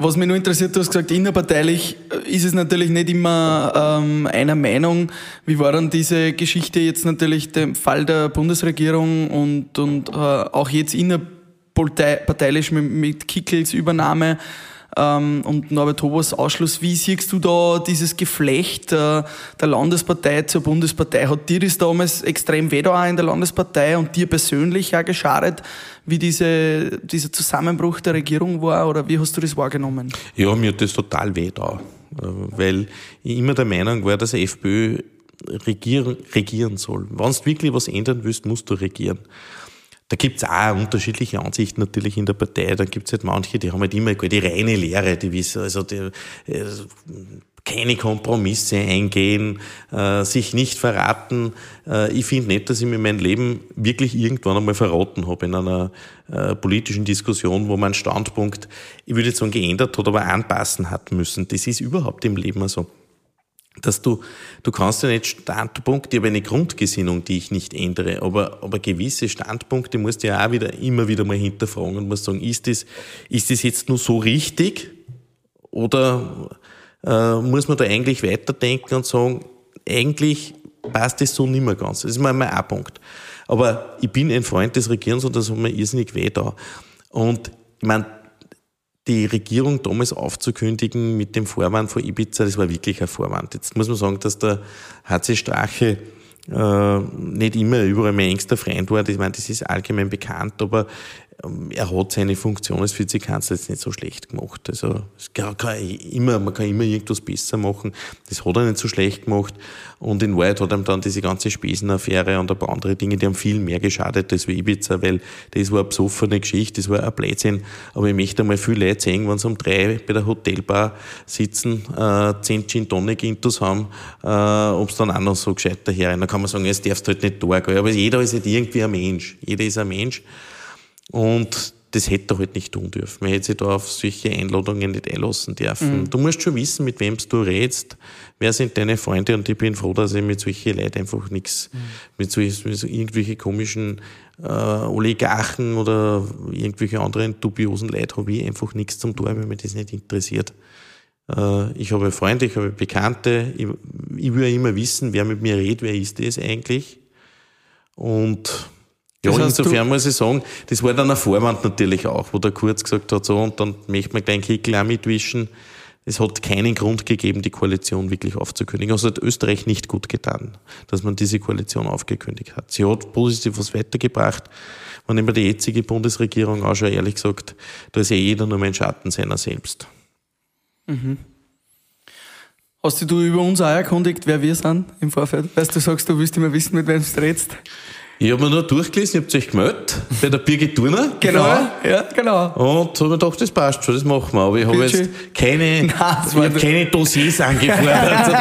Was mich nur interessiert, du hast gesagt, innerparteilich ist es natürlich nicht immer ähm, einer Meinung. Wie war dann diese Geschichte jetzt natürlich der Fall der Bundesregierung und, und äh, auch jetzt innerparteilich mit, mit Kickels Übernahme? Ähm, und Norbert Tobers Ausschluss. Wie siehst du da dieses Geflecht äh, der Landespartei zur Bundespartei? Hat dir das damals extrem weh da in der Landespartei und dir persönlich auch geschadet, wie diese, dieser Zusammenbruch der Regierung war oder wie hast du das wahrgenommen? Ja, mir hat das total weh da, äh, weil ich immer der Meinung war, dass FPÖ regieren, regieren soll. Wenn du wirklich was ändern willst, musst du regieren. Da gibt's auch unterschiedliche Ansichten natürlich in der Partei. Da gibt's halt manche, die haben halt immer die reine Lehre, die wissen, also die, äh, keine Kompromisse eingehen, äh, sich nicht verraten. Äh, ich finde nicht, dass ich mir mein Leben wirklich irgendwann einmal verraten habe in einer äh, politischen Diskussion, wo mein Standpunkt, ich würde jetzt sagen, geändert hat, aber anpassen hat müssen. Das ist überhaupt im Leben so dass du, du kannst ja nicht Standpunkte, ich habe eine Grundgesinnung, die ich nicht ändere, aber, aber gewisse Standpunkte musst du ja auch wieder, immer wieder mal hinterfragen und musst sagen, ist das, ist das jetzt nur so richtig oder äh, muss man da eigentlich weiterdenken und sagen, eigentlich passt das so nicht mehr ganz. Das ist mal ein Punkt. Aber ich bin ein Freund des Regierens und das hat mir irrsinnig weh da. Und ich meine, die Regierung damals aufzukündigen mit dem Vorwand vor Ibiza, das war wirklich ein Vorwand. Jetzt muss man sagen, dass der HC Strache äh, nicht immer überall mein engster Freund war. Ich meine, das ist allgemein bekannt, aber er hat seine Funktion als Vizekanzler jetzt nicht so schlecht gemacht. Also kann, kann immer, man kann immer irgendwas besser machen. Das hat er nicht so schlecht gemacht. Und in Wahrheit hat ihm dann diese ganze Spesenaffäre und ein paar andere Dinge, die haben viel mehr geschadet als Ibiza, weil das war eine besoffene Geschichte, das war ein Blödsinn. Aber ich möchte einmal viele Leute sehen, wenn sie um drei bei der Hotelbar sitzen, äh, zehn Gin Tonic Intus haben, äh, ob es dann auch noch so gescheit daher. Dann kann man sagen, jetzt darfst du halt nicht da gehen. Aber jeder ist halt irgendwie ein Mensch. Jeder ist ein Mensch. Und das hätte er halt nicht tun dürfen. Man hätte sich da auf solche Einladungen nicht einlassen dürfen. Mhm. Du musst schon wissen, mit wem du redest, wer sind deine Freunde und ich bin froh, dass ich mit solchen Leuten einfach nichts, mhm. mit, so, mit so irgendwelche komischen äh, Oligarchen oder irgendwelche anderen dubiosen Leuten habe ich einfach nichts zum tun, weil mich das nicht interessiert. Äh, ich habe Freunde, ich habe Bekannte, ich, ich will ja immer wissen, wer mit mir redet, wer ist das eigentlich. Und ja, das heißt, insofern muss ich sagen, das war dann ein Vorwand natürlich auch, wo der Kurz gesagt hat, so, und dann möchte man gleich Kickel auch mitwischen. Es hat keinen Grund gegeben, die Koalition wirklich aufzukündigen. Also hat Österreich nicht gut getan, dass man diese Koalition aufgekündigt hat. Sie hat positiv was weitergebracht. Wenn ich mir die jetzige Bundesregierung anschaue, ehrlich gesagt, da ist ja jeder nur mein Schatten seiner selbst. Mhm. Hast du über uns auch erkundigt, wer wir sind im Vorfeld? Weißt du, sagst, du willst immer wissen, mit wem du redest? Ich habe mir nur durchgelesen, ihr habt euch gemeldet bei der Birgit Turner. <laughs> Genau, ja, genau. Und habe mir gedacht, das passt schon, das machen wir. Aber ich habe jetzt keine, <laughs> Nein, ich hab keine Dossiers <laughs> angefordert. so,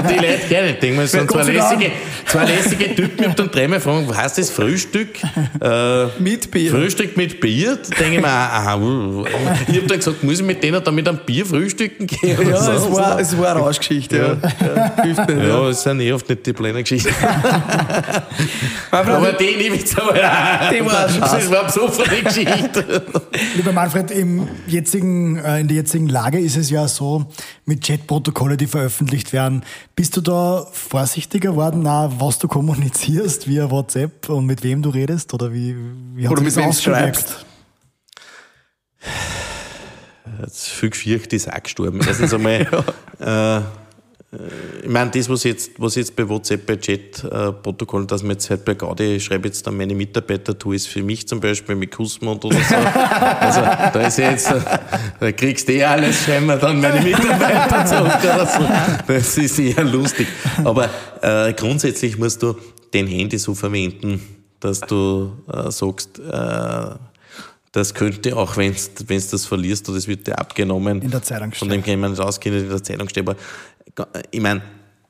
so die Leute gerne. Ich denke mal, so zwei lässige, zwei lässige Typen und dann dreimal fragen, was heißt das Frühstück? Äh, mit Bier. Frühstück mit Bier? Da denke ich mir, aha, ich habe dann gesagt, muss ich mit denen dann mit einem Bier frühstücken gehen? Ja, so? es, war, es war eine Rauschgeschichte. Ja, ja, ja, ja. es sind eh oft nicht die Pläne Geschichten. Aber den nehme ich jetzt einmal an. Das war so eine <laughs> Geschichte. Lieber Manfred, im jetzigen, äh, in der jetzigen Lage ist es ja so, mit Chatprotokolle, die veröffentlicht werden. Bist du da vorsichtiger geworden, na, was du kommunizierst via WhatsApp und mit wem du redest? Oder wie, wie Oder mit wem du schreibst? Jetzt viel gefürchtet ist auch gestorben. Erstens einmal, <laughs> ja. äh, ich meine, das, was jetzt, was jetzt bei WhatsApp, bei Chat-Protokollen, dass man jetzt halt bei Gaudi, ich schreibe jetzt dann meine Mitarbeiter, tue ist für mich zum Beispiel mit Kussmund oder so. Also, da ist ja jetzt, da kriegst du eh alles, schreiben wir dann meine Mitarbeiter zurück oder so. Das ist eher lustig. Aber äh, grundsätzlich musst du den Handy so verwenden, dass du äh, sagst, äh, das könnte auch, wenn du das verlierst oder es wird dir abgenommen. In der Zeitung Von dem kann man nicht ausgehen, in der Zeitung stehen. Aber ich meine,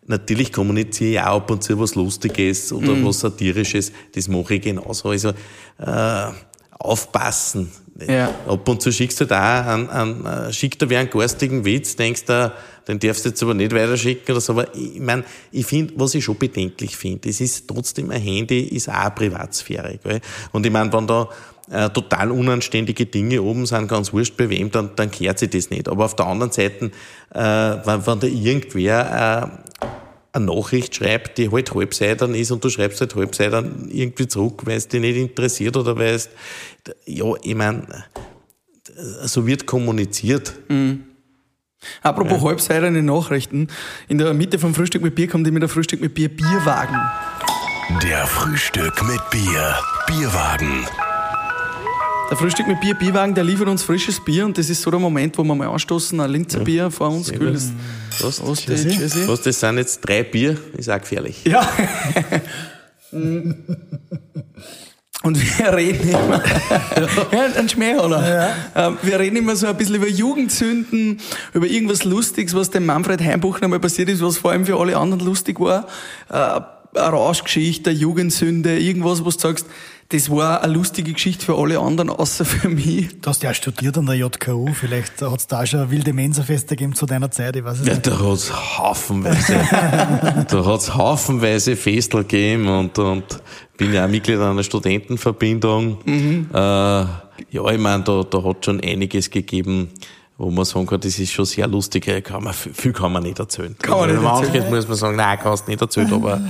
natürlich kommuniziere ich auch ab und zu was Lustiges oder mm. was Satirisches. Das mache ich genauso. Also äh, aufpassen. Ja. Ab und zu schickst du da einen, einen, äh, schickt er wie einen garstigen Witz, denkst du, den darfst du jetzt aber nicht weiterschicken oder so. Aber ich meine, ich finde, was ich schon bedenklich finde, es ist trotzdem ein Handy, ist auch eine Privatsphäre. Gell? Und ich meine, wenn da äh, total unanständige Dinge oben sind, ganz wurscht bei wem, dann, dann kehrt sich das nicht. Aber auf der anderen Seite, äh, wenn, wenn da irgendwer äh, eine Nachricht schreibt, die halt Halbseitern ist und du schreibst halt Halbseitern irgendwie zurück, weil es dich nicht interessiert oder weil es, ja, ich meine, so wird kommuniziert. Mhm. Apropos ja. halbseidene Nachrichten. In der Mitte vom Frühstück mit Bier kommt immer der Frühstück mit Bier Bierwagen. Der Frühstück mit Bier Bierwagen. Der Frühstück mit Bier Bierwagen, der liefert uns frisches Bier und das ist so der Moment, wo wir mal anstoßen, ein Linzer ja. Bier vor uns kühles. Was, was, was, das sind jetzt drei Bier, ist auch gefährlich. Ja. <laughs> Und wir reden immer, <laughs> ja, ein Schmähhaller. Ja. Ähm, wir reden immer so ein bisschen über Jugendsünden, über irgendwas Lustiges, was dem Manfred Heimbuchner mal passiert ist, was vor allem für alle anderen lustig war. Äh, eine Rauschgeschichte, eine Jugendsünde, irgendwas, was du sagst, das war eine lustige Geschichte für alle anderen, außer für mich. Du hast ja studiert an der JKU, vielleicht hat es da schon wilde Mensa-Feste gegeben zu deiner Zeit, ich weiß es ja, nicht. Da hat es haufenweise, <laughs> da hat's haufenweise Festel gegeben und, und bin ja auch Mitglied einer Studentenverbindung. Mhm. Äh, ja, ich meine, da, da hat schon einiges gegeben wo man sagen kann, das ist schon sehr lustig, kann man, viel kann man nicht erzählen. Kann man nicht also, erzählen. muss man sagen, nein, kannst nicht erzählen, aber,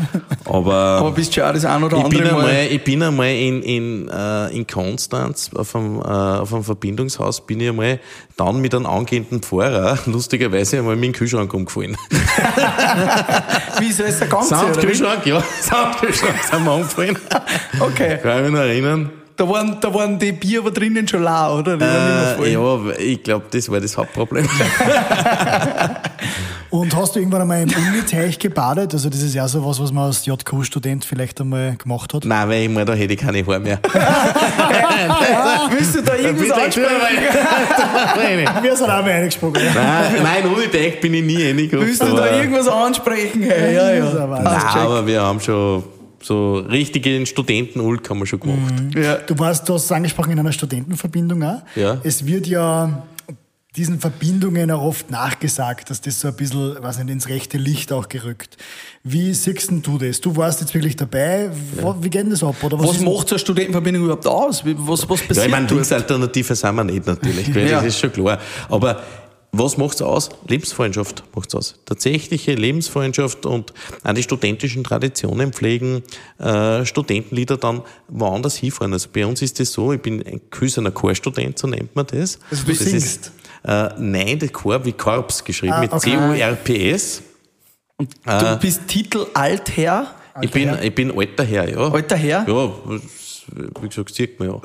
<laughs> aber, aber bist schon auch das ein oder ich andere bin Mal. Einmal, ich bin einmal in, in, äh, in Konstanz auf einem, äh, auf einem Verbindungshaus, bin ich einmal dann mit einem angehenden Pfarrer, <laughs> lustigerweise einmal mit dem Kühlschrank umgefallen. <laughs> Wie ist der ganze? Soundkühlschrank, ja, Soundkühlschrank sind wir umgefallen. Okay. Kann ich mich noch erinnern. Da waren, da waren die Bier aber drinnen schon lau, oder? Äh, ja, ich glaube, das war das Hauptproblem. <laughs> Und hast du irgendwann einmal im Uni-Teich gebadet? Also das ist ja so was, was man als JQ-Student vielleicht einmal gemacht hat. Nein, weil ich meine, da hätte ich keine Haare mehr. <laughs> Willst du da irgendwas ansprechen? <laughs> Wir sind auch mal eingesprungen. Nein, nein, Uni-Teich bin ich nie reingekommen. Willst du da irgendwas ansprechen? Hey, ja, ja. Nein, aber wir haben schon so richtige Studentenulk haben wir schon gemacht. Mhm. Ja. Du warst, du hast es angesprochen in einer Studentenverbindung auch. Ja. Es wird ja diesen Verbindungen auch oft nachgesagt, dass das so ein bisschen, was nicht, ins rechte Licht auch gerückt. Wie siehst du das? Du warst jetzt wirklich dabei. Ja. Wie geht denn das ab? Oder was was macht so eine Studentenverbindung überhaupt aus? Was, was passiert? Ja, ich meine, Linksalternative sind wir nicht natürlich, ja. das ist schon klar. Aber was macht's aus? Lebensfreundschaft macht's aus. Tatsächliche Lebensfreundschaft und auch die studentischen Traditionen pflegen, äh, Studentenlieder dann woanders hinfahren. Also bei uns ist das so, ich bin ein Küsener Chorstudent, so nennt man das. Also du das singst? Ist, äh, nein, der Chor wie Korps geschrieben, Ah, mit okay. C-O-R-P-S. Und du bist Titel Altherr, Ich bin, ich bin alter Herr, ja. alter Herr. Ja, wie gesagt, sieht man ja.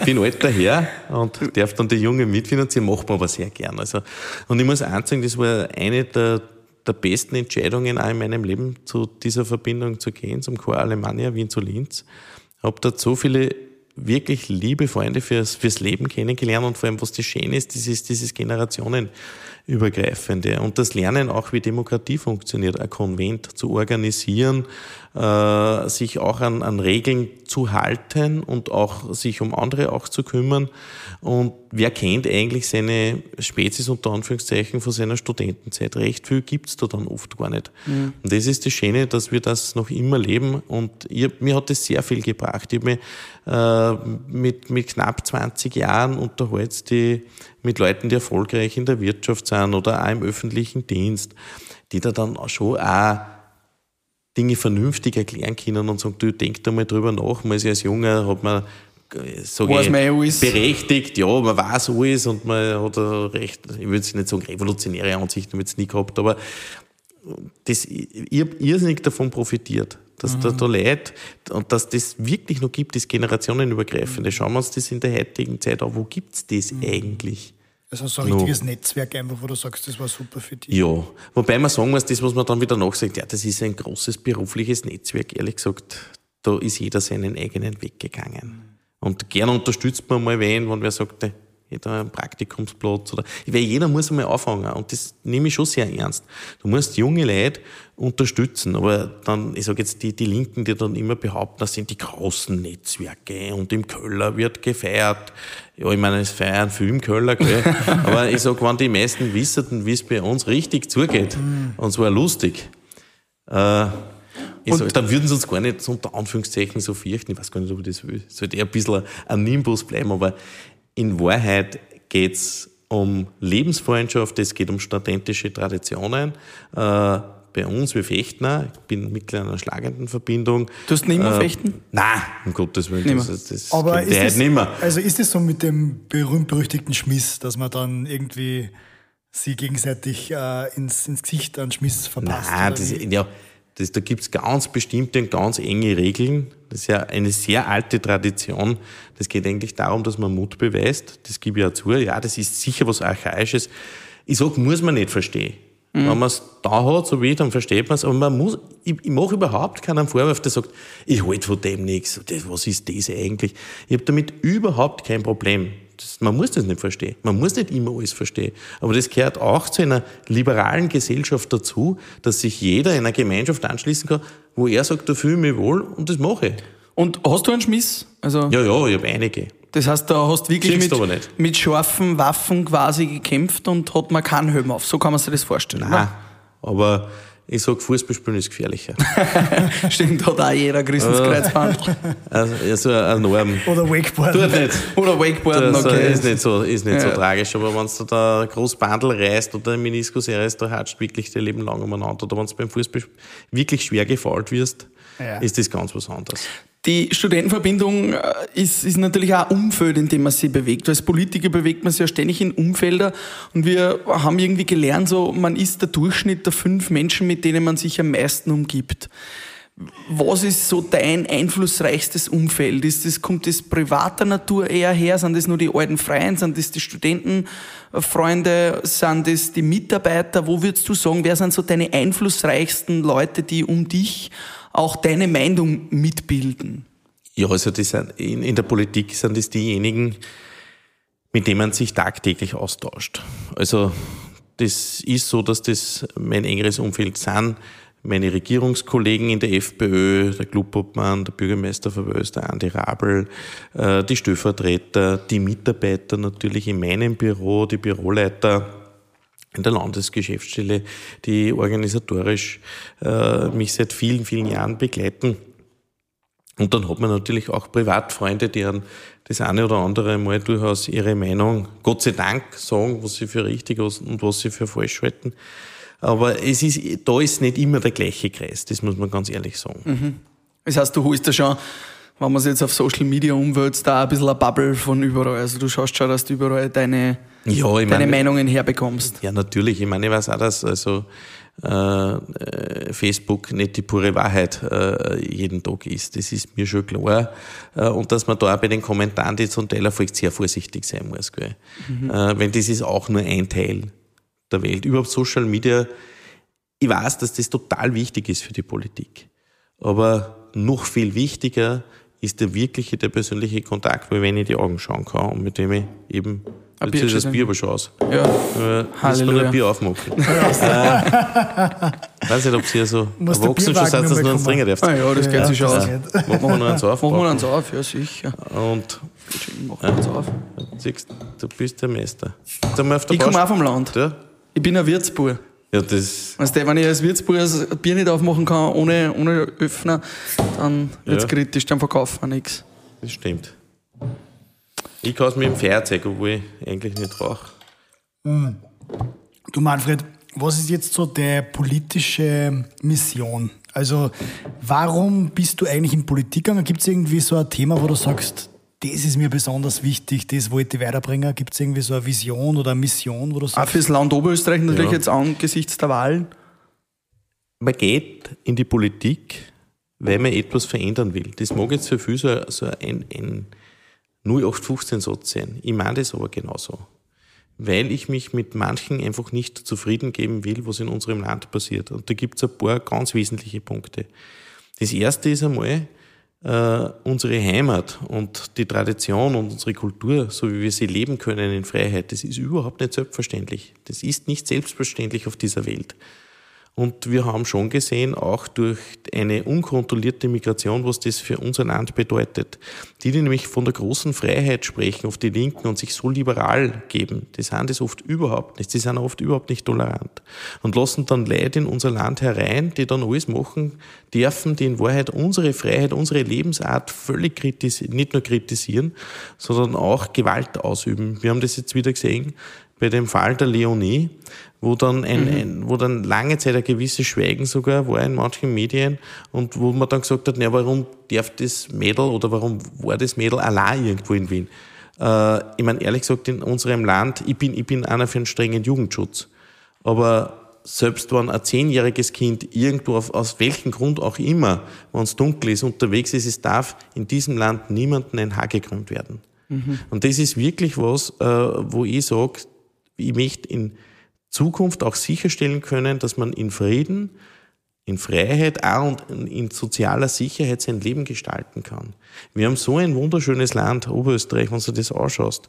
ich bin alter Herr und darf dann die Jungen mitfinanzieren, macht man aber sehr gern. Also, und ich muss eins sagen, das war eine der, der besten Entscheidungen auch in meinem Leben, zu dieser Verbindung zu gehen, zum Chor Alemannia Wien zu Linz. Hab dort so viele wirklich liebe Freunde fürs, fürs Leben kennengelernt und vor allem, was das Schöne ist, das ist dieses Generationenübergreifende und das Lernen auch, wie Demokratie funktioniert, ein Konvent zu organisieren, äh, sich auch an, an Regeln zu halten und auch sich um andere auch zu kümmern. Und wer kennt eigentlich seine Spezies unter Anführungszeichen von seiner Studentenzeit? Recht viel gibt's da dann oft gar nicht. Und das ist das Schöne, dass wir das noch immer leben und ich, mir hat das sehr viel gebracht. Ich habe mich äh, mit, mit knapp 20 Jahren unterhalten, die mit Leuten, die erfolgreich in der Wirtschaft sind oder auch im öffentlichen Dienst, die da dann schon auch Dinge vernünftig erklären können und sagen, du denk da mal drüber nach, man ist ja als Junger, hat man sag Weiß ich, berechtigt, ja, man weiß alles und man hat recht, ich würde es nicht sagen, revolutionäre Ansichten habe ich jetzt nie gehabt, aber das, irrsinnig davon profitiert, dass da, da Leute, und dass das wirklich noch gibt, das generationenübergreifende. Schauen wir uns das in der heutigen Zeit an, wo gibt's das eigentlich? Also so ein No. richtiges Netzwerk einfach, wo du sagst, das war super für dich. Ja, wobei man sagen muss, das, was man dann wieder nachsagt, ja, das ist ein großes berufliches Netzwerk. Ehrlich gesagt, da ist jeder seinen eigenen Weg gegangen. Und gern unterstützt man mal wen, wenn wer sagt, "Hey, jeder einen Praktikumsplatz oder, weil jeder muss einmal anfangen und das nehme ich schon sehr ernst. Du musst junge Leute unterstützen, aber dann, ich sage jetzt die, die Linken, die dann immer behaupten, das sind die großen Netzwerke und im Köller wird gefeiert. Ja, ich meine, es feiern viel im Köller, gell? <laughs> aber ich sage, wenn die meisten wissen, wie es bei uns richtig zugeht, und zwar lustig, äh, ich sag, dann würden sie uns gar nicht so unter Anführungszeichen so fürchten. Ich weiß gar nicht, ob ich das will. Es sollte eher ein bisschen ein Nimbus bleiben, aber in Wahrheit geht's um Lebensfreundschaft, es geht um studentische Traditionen. Äh, bei uns, wir fechten auch. Ich bin Mitglied einer schlagenden Verbindung. Du hast nicht mehr Äh, fechten? Nein, um Gottes Willen. Nimmer. Das, das Aber gibt ist die das, nicht mehr. also ist es so mit dem berühmt-berüchtigten Schmiss, dass man dann irgendwie sie gegenseitig äh, ins, ins Gesicht einen Schmiss verpasst? Nein, das, ja, das, da gibt's ganz bestimmte und ganz enge Regeln. Das ist ja eine sehr alte Tradition. Das geht eigentlich darum, dass man Mut beweist. Das gebe ich ja zu. Ja, das ist sicher was Archaisches. Ich sag, muss man nicht verstehen. Wenn man es da hat, so wie ich, dann versteht man es. Aber man muss, ich, ich mache überhaupt keinen Vorwurf, der sagt, ich halte von dem nichts. Was ist das eigentlich? Ich habe damit überhaupt kein Problem. Das, man muss das nicht verstehen. Man muss nicht immer alles verstehen. Aber das gehört auch zu einer liberalen Gesellschaft dazu, dass sich jeder in einer Gemeinschaft anschließen kann, wo er sagt, da fühle ich mich wohl und das mache ich. Und hast du einen Schmiss? Also, Ja, ja, ich habe einige. das heißt, da hast du wirklich mit, mit scharfen Waffen quasi gekämpft und hat man keinen Helm auf. So kann man sich das vorstellen. Nein, aber ich sag, Fußballspielen ist gefährlicher. <laughs> Stimmt, hat auch jeder Christenskreuzband. <laughs> also, also eine Norm. Oder Wakeboarden. Tut nicht. Oder Wakeboarden, Das okay. ist nicht so, ist nicht so Ja. tragisch. Aber wenn du da ein großes Bandel reißt oder ein Meniskus reißt, da hatscht wirklich dein Leben lang umeinander. Oder wenn du beim Fußball wirklich schwer gefault wirst, Ja. ist das ganz was anderes. Die Studentenverbindung äh, ist, ist natürlich auch ein Umfeld, in dem man sich bewegt. Als Politiker bewegt man sich ja ständig in Umfelder und wir haben irgendwie gelernt, so, man ist der Durchschnitt der fünf Menschen, mit denen man sich am meisten umgibt. Was ist so dein einflussreichstes Umfeld? Ist das, kommt das privater Natur eher her? Sind das nur die alten Freien? Sind das die Studentenfreunde? Sind das die Mitarbeiter? Wo würdest du sagen, wer sind so deine einflussreichsten Leute, die um dich auch deine Meinung mitbilden? Ja, also das sind, in, in der Politik sind das diejenigen, mit denen man sich tagtäglich austauscht. Also das ist so, dass das mein engeres Umfeld sind. Meine Regierungskollegen in der FPÖ, der Clubobmann, der Bürgermeister von Wös, der Andi Rabel, äh, die Stellvertreter, die Mitarbeiter natürlich in meinem Büro, die Büroleiter, in der Landesgeschäftsstelle, die organisatorisch äh, mich seit vielen, vielen Jahren begleiten. Und dann hat man natürlich auch Privatfreunde, an das eine oder andere Mal durchaus ihre Meinung, Gott sei Dank, sagen, was sie für richtig und was sie für falsch halten. Aber es ist, da ist nicht immer der gleiche Kreis, das muss man ganz ehrlich sagen. Das heißt, du holst da schon, wenn man es jetzt auf Social Media umwälzt, da ein bisschen eine Bubble von überall. Also du schaust schon, dass du überall deine, Ja, deine meine, Meinungen herbekommst. Ja, natürlich. Ich meine, ich weiß auch, dass also äh, äh, Facebook nicht die pure Wahrheit äh, jeden Tag ist. Das ist mir schon klar. Äh, und dass man da auch bei den Kommentaren, die zum Teil erfolgt, sehr vorsichtig sein muss. Gell? Äh, wenn das ist auch nur ein Teil der Welt. Überhaupt Social Media, ich weiß, dass das total wichtig ist für die Politik. Aber noch viel wichtiger ist der wirkliche, der persönliche Kontakt, weil wenn ich in die Augen schauen kann und mit dem ich eben, Ein ist das Bier aber schon aus. Ja. Äh, muss man Halleluja. ein Bier aufmachen. <laughs> äh, weiß nicht, ob sie so erwachsen schon sind, dass nur du mal noch trinken darfst. Ah ja, das geht sich schon aus. das Machen wir noch eins auf. Machen wir uns auf, ja sicher. Und Machen wir uns auf. siehst, du bist der Meister. Auf Ich komme auch vom Land. Ja, Ich bin ein Wirtsbur. Ja, das, Weißt du, wenn ich als Wirtsbur das Bier nicht aufmachen kann, ohne, ohne Öffner, dann wird's Ja. kritisch, dann verkaufen wir nichts. das stimmt. Ich kann es mit dem Feuerzeug, obwohl ich eigentlich nicht rauche. Du Manfred, was ist jetzt so der politische Mission? Also warum bist du eigentlich in Politik gegangen? Gibt es irgendwie so ein Thema, wo du sagst, das ist mir besonders wichtig, das wollte ich weiterbringen? Gibt es irgendwie so eine Vision oder eine Mission, wo du Auch sagst, fürs Land Oberösterreich natürlich Ja. jetzt angesichts der Wahlen. Man geht in die Politik, weil man etwas verändern will. Das mag jetzt für viele so, so ein, ein 0815-Satz sein. Ich meine das aber genauso. Weil ich mich mit manchen einfach nicht zufrieden geben will, was in unserem Land passiert. Und da gibt es ein paar ganz wesentliche Punkte. Das erste ist einmal, äh, unsere Heimat und die Tradition und unsere Kultur, so wie wir sie leben können in Freiheit, das ist überhaupt nicht selbstverständlich. Das ist nicht selbstverständlich auf dieser Welt. Und wir haben schon gesehen, auch durch eine unkontrollierte Migration, was das für unser Land bedeutet. Die, die nämlich von der großen Freiheit sprechen auf die Linken und sich so liberal geben, die sind das oft überhaupt nicht. Die sind oft überhaupt nicht tolerant. Und lassen dann Leute in unser Land herein, die dann alles machen dürfen, die in Wahrheit unsere Freiheit, unsere Lebensart völlig kritisieren, nicht nur kritisieren, sondern auch Gewalt ausüben. Wir haben das jetzt wieder gesehen bei dem Fall der Leonie, wo dann ein, mhm. ein, wo dann lange Zeit ein gewisses Schweigen sogar war in manchen Medien und wo man dann gesagt hat, na, warum darf das Mädel oder warum war das Mädel allein irgendwo in Wien? Äh, ich meine, ehrlich gesagt, in unserem Land, ich bin, ich bin einer für einen strengen Jugendschutz. Aber selbst wenn ein zehnjähriges Kind irgendwo auf, aus welchem Grund auch immer, wenn es dunkel ist, unterwegs ist, es darf in diesem Land niemanden ein Haar gekrümmt werden. Mhm. Und das ist wirklich was, äh, wo ich sage, ich möchte in Zukunft auch sicherstellen können, dass man in Frieden, in Freiheit auch und in sozialer Sicherheit sein Leben gestalten kann. Wir haben so ein wunderschönes Land, Oberösterreich, wenn du das anschaust.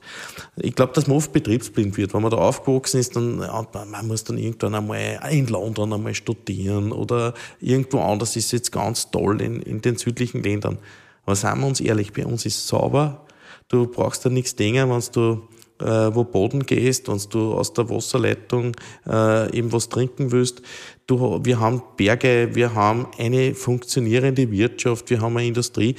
Ich glaube, dass man oft betriebsblind wird. Wenn man da aufgewachsen ist, dann ja, man muss dann irgendwann einmal in London einmal studieren oder irgendwo anders ist jetzt ganz toll in, in den südlichen Ländern. Aber seien wir uns ehrlich, bei uns ist es sauber. Du brauchst da nichts denken, wenn du wo Boden gehst, wenn du aus der Wasserleitung äh, eben was trinken willst. Du, wir haben Berge, wir haben eine funktionierende Wirtschaft, wir haben eine Industrie.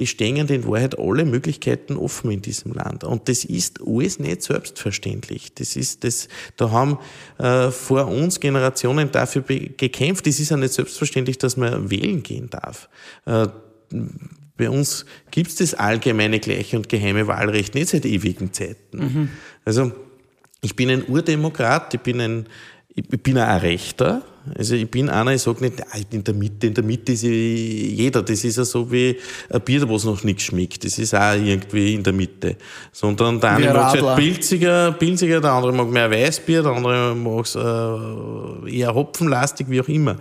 Es stehen in Wahrheit alle Möglichkeiten offen in diesem Land. Und das ist alles nicht selbstverständlich. Das ist das, da haben äh, vor uns Generationen dafür gekämpft. Es ist ja nicht selbstverständlich, dass man wählen gehen darf. Äh, bei uns gibt es das allgemeine gleiche und geheime Wahlrecht nicht seit ewigen Zeiten. Mhm. Also ich bin ein Urdemokrat, ich bin ein, ich bin ein Rechter. Also ich bin einer, ich sage nicht, in der Mitte, in der Mitte ist jeder. Das ist ja so wie ein Bier, was noch nichts schmeckt. Das ist auch irgendwie in der Mitte. Sondern der eine mag halt pilziger, pilziger, der andere mag mehr Weißbier, der andere mag es äh, eher hopfenlastig, wie auch immer.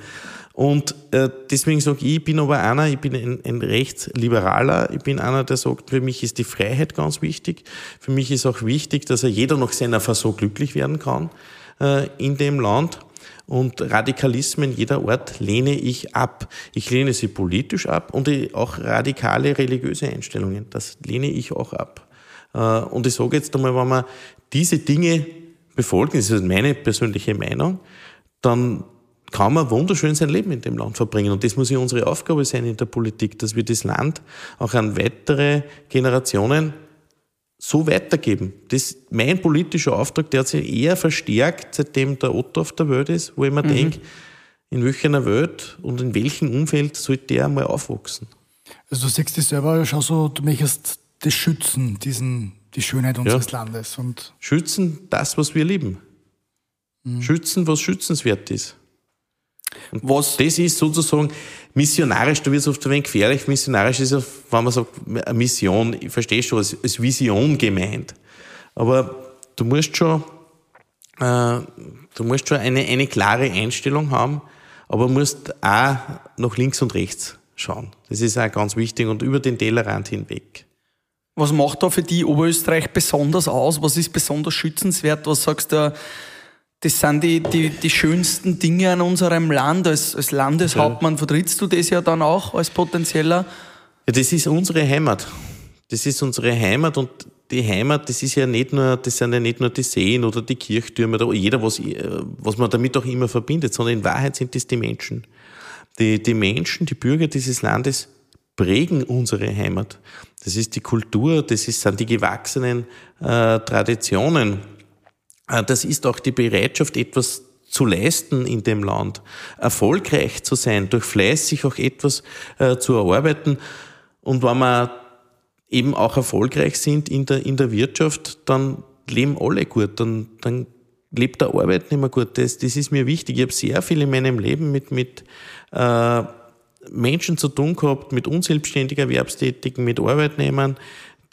Und äh, deswegen sage ich, ich bin aber einer, ich bin ein, ein Rechtsliberaler, ich bin einer, der sagt, für mich ist die Freiheit ganz wichtig. Für mich ist auch wichtig, dass er jeder nach seiner Fassung glücklich werden kann äh, in dem Land. Und Radikalismen jeder Ort lehne ich ab. Ich lehne sie politisch ab und auch radikale religiöse Einstellungen, das lehne ich auch ab. Äh, und ich sage jetzt einmal, wenn man diese Dinge befolgen, das ist meine persönliche Meinung, dann kann man wunderschön sein Leben in dem Land verbringen. Und das muss ja unsere Aufgabe sein in der Politik, dass wir das Land auch an weitere Generationen so weitergeben. Das ist mein politischer Auftrag, der hat sich eher verstärkt, seitdem der Otto auf der Welt ist, wo ich mir mhm. denke, in welcher Welt und in welchem Umfeld sollte der einmal aufwachsen? Also du siehst dich selber schon so, du möchtest das schützen, diesen, die Schönheit unseres ja. Landes. Und schützen das, was wir lieben. Mhm. Schützen, was schützenswert ist. Was? Das ist sozusagen missionarisch, da wird es oft ein wenig gefährlich. Missionarisch ist ja, wenn man sagt, eine Mission, ich verstehe schon, als, als Vision gemeint. Aber du musst schon, äh, du musst schon eine, eine klare Einstellung haben, aber musst auch nach links und rechts schauen. Das ist auch ganz wichtig und über den Tellerrand hinweg. Was macht da für die Oberösterreich besonders aus? Was ist besonders schützenswert? Was sagst du, das sind die, die, die schönsten Dinge an unserem Land. Als, als Landeshauptmann vertrittst du das ja dann auch als potenzieller? Ja, das ist unsere Heimat. Das ist unsere Heimat und die Heimat, das ist ja nicht nur, das sind ja nicht nur die Seen oder die Kirchtürme oder jeder, was, was man damit auch immer verbindet, sondern in Wahrheit sind das die Menschen. Die, die Menschen, die Bürger dieses Landes prägen unsere Heimat. Das ist die Kultur, das ist, sind die gewachsenen äh, Traditionen äh, das ist auch die Bereitschaft, etwas zu leisten in dem Land, erfolgreich zu sein, durch Fleiß sich auch etwas äh, zu erarbeiten. Und wenn wir eben auch erfolgreich sind in der, in der Wirtschaft, dann leben alle gut, dann, dann lebt der Arbeitnehmer gut. Das, das ist mir wichtig. Ich habe sehr viel in meinem Leben mit, mit äh, Menschen zu tun gehabt, mit unselbstständigen Erwerbstätigen, mit Arbeitnehmern,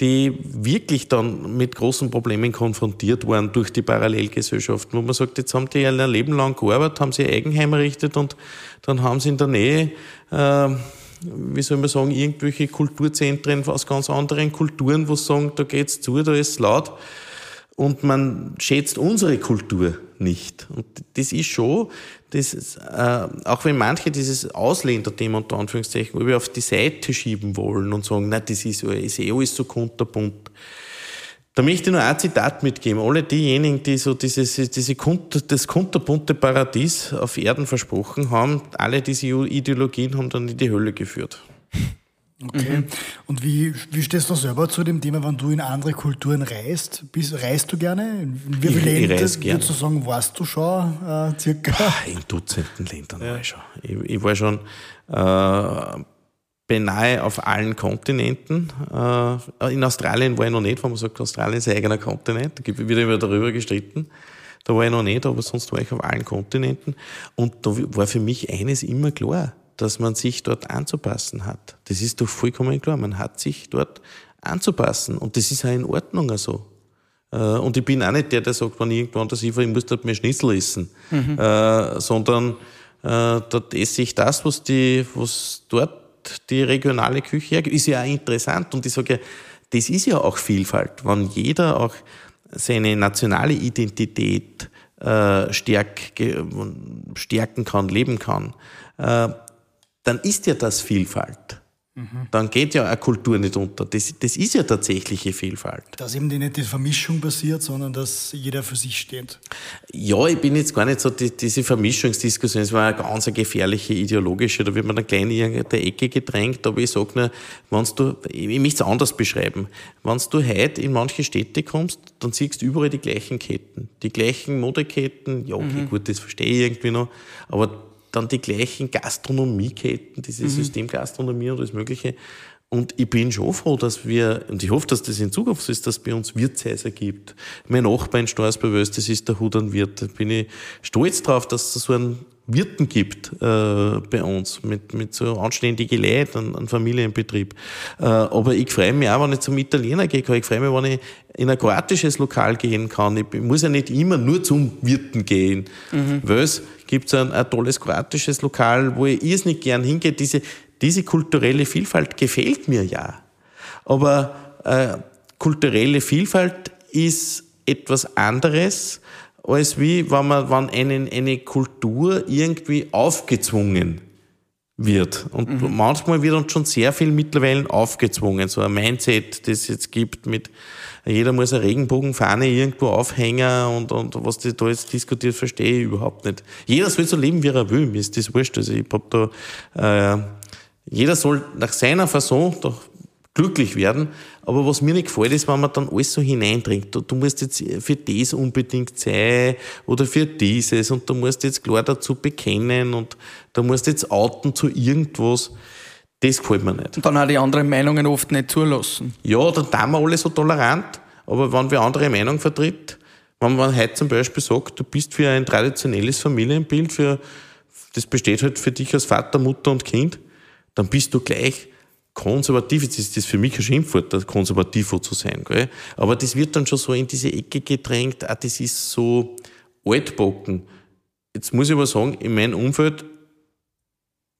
die wirklich dann mit großen Problemen konfrontiert waren durch die Parallelgesellschaften, wo man sagt, jetzt haben die ein Leben lang gearbeitet, haben sie Eigenheim errichtet und dann haben sie in der Nähe äh, wie soll man sagen, irgendwelche Kulturzentren aus ganz anderen Kulturen, wo sie sagen, da geht's zu, da ist laut. Und man schätzt unsere Kultur nicht. Und das ist schon, das ist, äh, auch wenn manche dieses Ausländerthema unter Anführungszeichen auf die Seite schieben wollen und sagen, na, das ist, ist eh so kunterbunt. Da möchte ich nur ein Zitat mitgeben. Alle diejenigen, die so dieses, diese Kunter, das kunterbunte Paradies auf Erden versprochen haben, alle diese Ideologien haben dann in die Hölle geführt. Okay. Mhm. Und wie, wie stehst du selber zu dem Thema, wenn du in andere Kulturen reist? Bist, reist du gerne? In wie viele Länder würdest gerne. du sagen, warst du schon äh, circa? Ah, in Dutzenden Ländern ja. war ich schon. Ich, ich war schon äh, beinahe auf allen Kontinenten. Äh, in Australien war ich noch nicht, wenn man sagt, Australien ist ein eigener Kontinent. Da wird immer darüber gestritten. Da war ich noch nicht, aber sonst war ich auf allen Kontinenten. Und da war für mich eines immer klar dass man sich dort anzupassen hat. Das ist doch vollkommen klar. Man hat sich dort anzupassen. Und das ist auch in Ordnung so. Äh, und ich bin auch nicht der, der sagt, wenn ich irgendwann das ich, ich muss dort mehr Schnitzel essen. Mhm. Äh, sondern äh, dort esse ich das, was, die, was dort die regionale Küche hergibt. Ist ja auch interessant. Und ich sage ja, das ist ja auch Vielfalt. Wenn jeder auch seine nationale Identität äh, stärk, stärken kann, leben kann, äh, dann ist ja das Vielfalt. Mhm. Dann geht ja eine Kultur nicht unter. Das, das ist ja tatsächliche Vielfalt. Dass eben nicht die Vermischung passiert, sondern dass jeder für sich steht. Ja, ich bin jetzt gar nicht so, die, diese Vermischungsdiskussion, das war eine ganz gefährliche ideologische, da wird man dann gleich in der Ecke gedrängt, aber ich sage nur, wenn's du, ich möchte es anders beschreiben, wenn du heute in manche Städte kommst, dann siehst du überall die gleichen Ketten, die gleichen Modeketten, ja okay, mhm. gut, das verstehe ich irgendwie noch, aber dann die gleichen Gastronomieketten, diese mhm. Systemgastronomie und alles Mögliche. Und ich bin schon froh, dass wir, und ich hoffe, dass das in Zukunft so ist, dass es bei uns Wirtshäuser gibt. Mein Nachbar in Starsbewös, das ist der Hudernwirt. Da bin ich stolz drauf, dass es so einen Wirten gibt äh, bei uns, mit, mit so anständigen Leuten, einen, einen Familienbetrieb. Äh, aber ich freue mich auch, wenn ich zum Italiener gehe. Ich freue mich, wenn ich in ein kroatisches Lokal gehen kann. Ich muss ja nicht immer nur zum Wirten gehen. Mhm. Weil es gibt ein, ein tolles kroatisches Lokal, wo ich irrsinnig gern hingehe. Diese, diese kulturelle Vielfalt gefällt mir ja. Aber äh, kulturelle Vielfalt ist etwas anderes, als wie wenn man, wenn einen, eine Kultur irgendwie aufgezwungen wird. Und mhm. manchmal wird uns schon sehr viel mittlerweile aufgezwungen. So ein Mindset, das es jetzt gibt mit, jeder muss eine Regenbogenfahne irgendwo aufhängen und, und was die da jetzt diskutiert, verstehe ich überhaupt nicht. Jeder soll so leben, wie er will. Mir ist das wurscht. Also ich hab da, äh, jeder soll nach seiner Fasson doch glücklich werden. Aber was mir nicht gefällt, ist, wenn man dann alles so hineindringt. Du, du musst jetzt für das unbedingt sein oder für dieses und du musst jetzt klar dazu bekennen und du musst jetzt outen zu irgendwas. Das gefällt mir nicht. Und dann auch die anderen Meinungen oft nicht zulassen. Ja, dann tun wir alle so tolerant. Aber wenn wir andere Meinung vertritt, wenn man heute zum Beispiel sagt, du bist für ein traditionelles Familienbild, für, das besteht halt für dich als Vater, Mutter und Kind, dann bist du gleich konservativ, jetzt ist das für mich ein Schimpfwort, konservativ zu sein, gell? aber das wird dann schon so in diese Ecke gedrängt, ah, das ist so altbocken. Jetzt muss ich aber sagen, in meinem Umfeld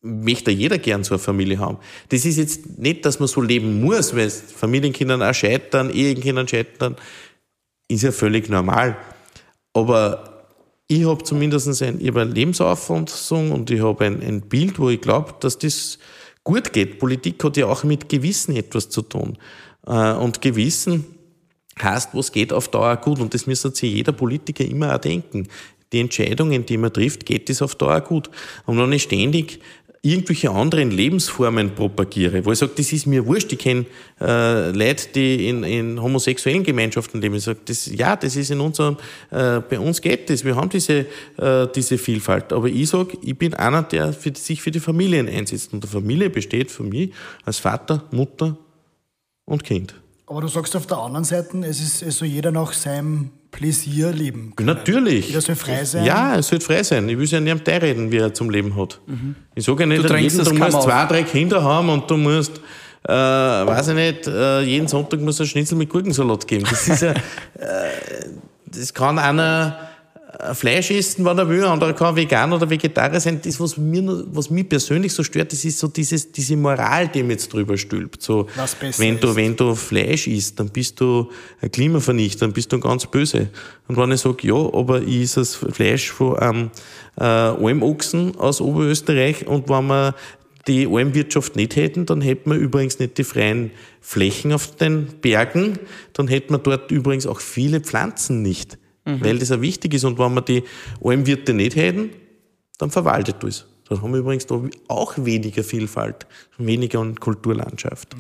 möchte jeder gern so eine Familie haben. Das ist jetzt nicht, dass man so leben muss, weil Familienkindern auch scheitern, Ehenkindern scheitern, ist ja völlig normal. Aber ich habe zumindest ein, ich hab eine Lebensauffassung und ich habe ein, ein Bild, wo ich glaube, dass das gut geht. Politik hat ja auch mit Gewissen etwas zu tun. Äh, und Gewissen heißt, was geht auf Dauer gut. Und das müsste sich jeder Politiker immer auch denken. Die Entscheidungen, die man trifft, geht das auf Dauer gut. Und wenn ich ständig irgendwelche anderen Lebensformen propagiere, wo ich sage, das ist mir wurscht, ich kenne äh, Leute, die in, in homosexuellen Gemeinschaften leben, ich sage, das, ja, das ist in unserem, äh, bei uns geht das, wir haben diese, äh, diese Vielfalt, aber ich sage, ich bin einer, der für, sich für die Familien einsetzt. Und die Familie besteht für mich als Vater, Mutter und Kind. Aber du sagst auf der anderen Seite, es ist es soll jeder nach seinem Pläsier leben können. Natürlich. Jeder soll frei sein. Ja, es soll frei sein. Ich will ja nicht reden, wie er zum Leben hat. Mhm. Ich sage ja nicht, du, jeden, du musst zwei, drei Kinder haben und du musst, äh, weiß ich nicht, äh, jeden Sonntag muss ein Schnitzel mit Gurkensalat geben. Das ist ja, äh, das kann einer, Fleisch essen, wenn er will, andere kann vegan oder Vegetarier sein. Das, was, mir, was mich persönlich so stört, das ist so dieses, diese Moral, die mir jetzt drüber stülpt. So, wenn du, ist. wenn du Fleisch isst, dann bist du ein Klimavernichter, dann bist du ganz böse. Und wenn ich sage, ja, aber ich esse das Fleisch von einem äh, Almochsen aus Oberösterreich und wenn wir die Almwirtschaft nicht hätten, dann hätten wir übrigens nicht die freien Flächen auf den Bergen, dann hätten wir dort übrigens auch viele Pflanzen nicht, weil das ja wichtig ist. Und wenn wir die Almwirte nicht hätten, dann verwaltet das. Dann haben wir übrigens da auch weniger Vielfalt, weniger an Kulturlandschaft.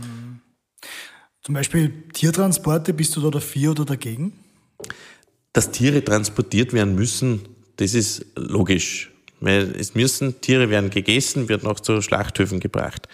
Zum Beispiel Tiertransporte, bist du da dafür oder dagegen? Dass Tiere transportiert werden müssen, das ist logisch. Weil es müssen, Tiere werden gegessen, werden auch zu Schlachthöfen gebracht.